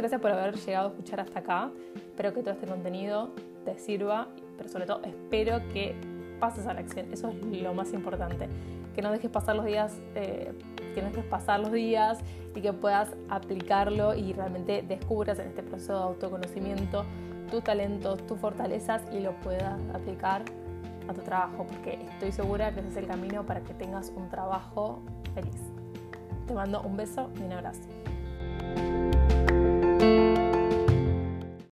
Gracias por haber llegado a escuchar hasta acá. Espero que todo este contenido te sirva, pero sobre todo espero que pases a la acción. Eso es lo más importante. Que no dejes pasar los días, eh, que no dejes pasar los días y que puedas aplicarlo y realmente descubras en este proceso de autoconocimiento tus talentos, tus fortalezas y lo puedas aplicar a tu trabajo, porque estoy segura que ese es el camino para que tengas un trabajo feliz. Te mando un beso y un abrazo.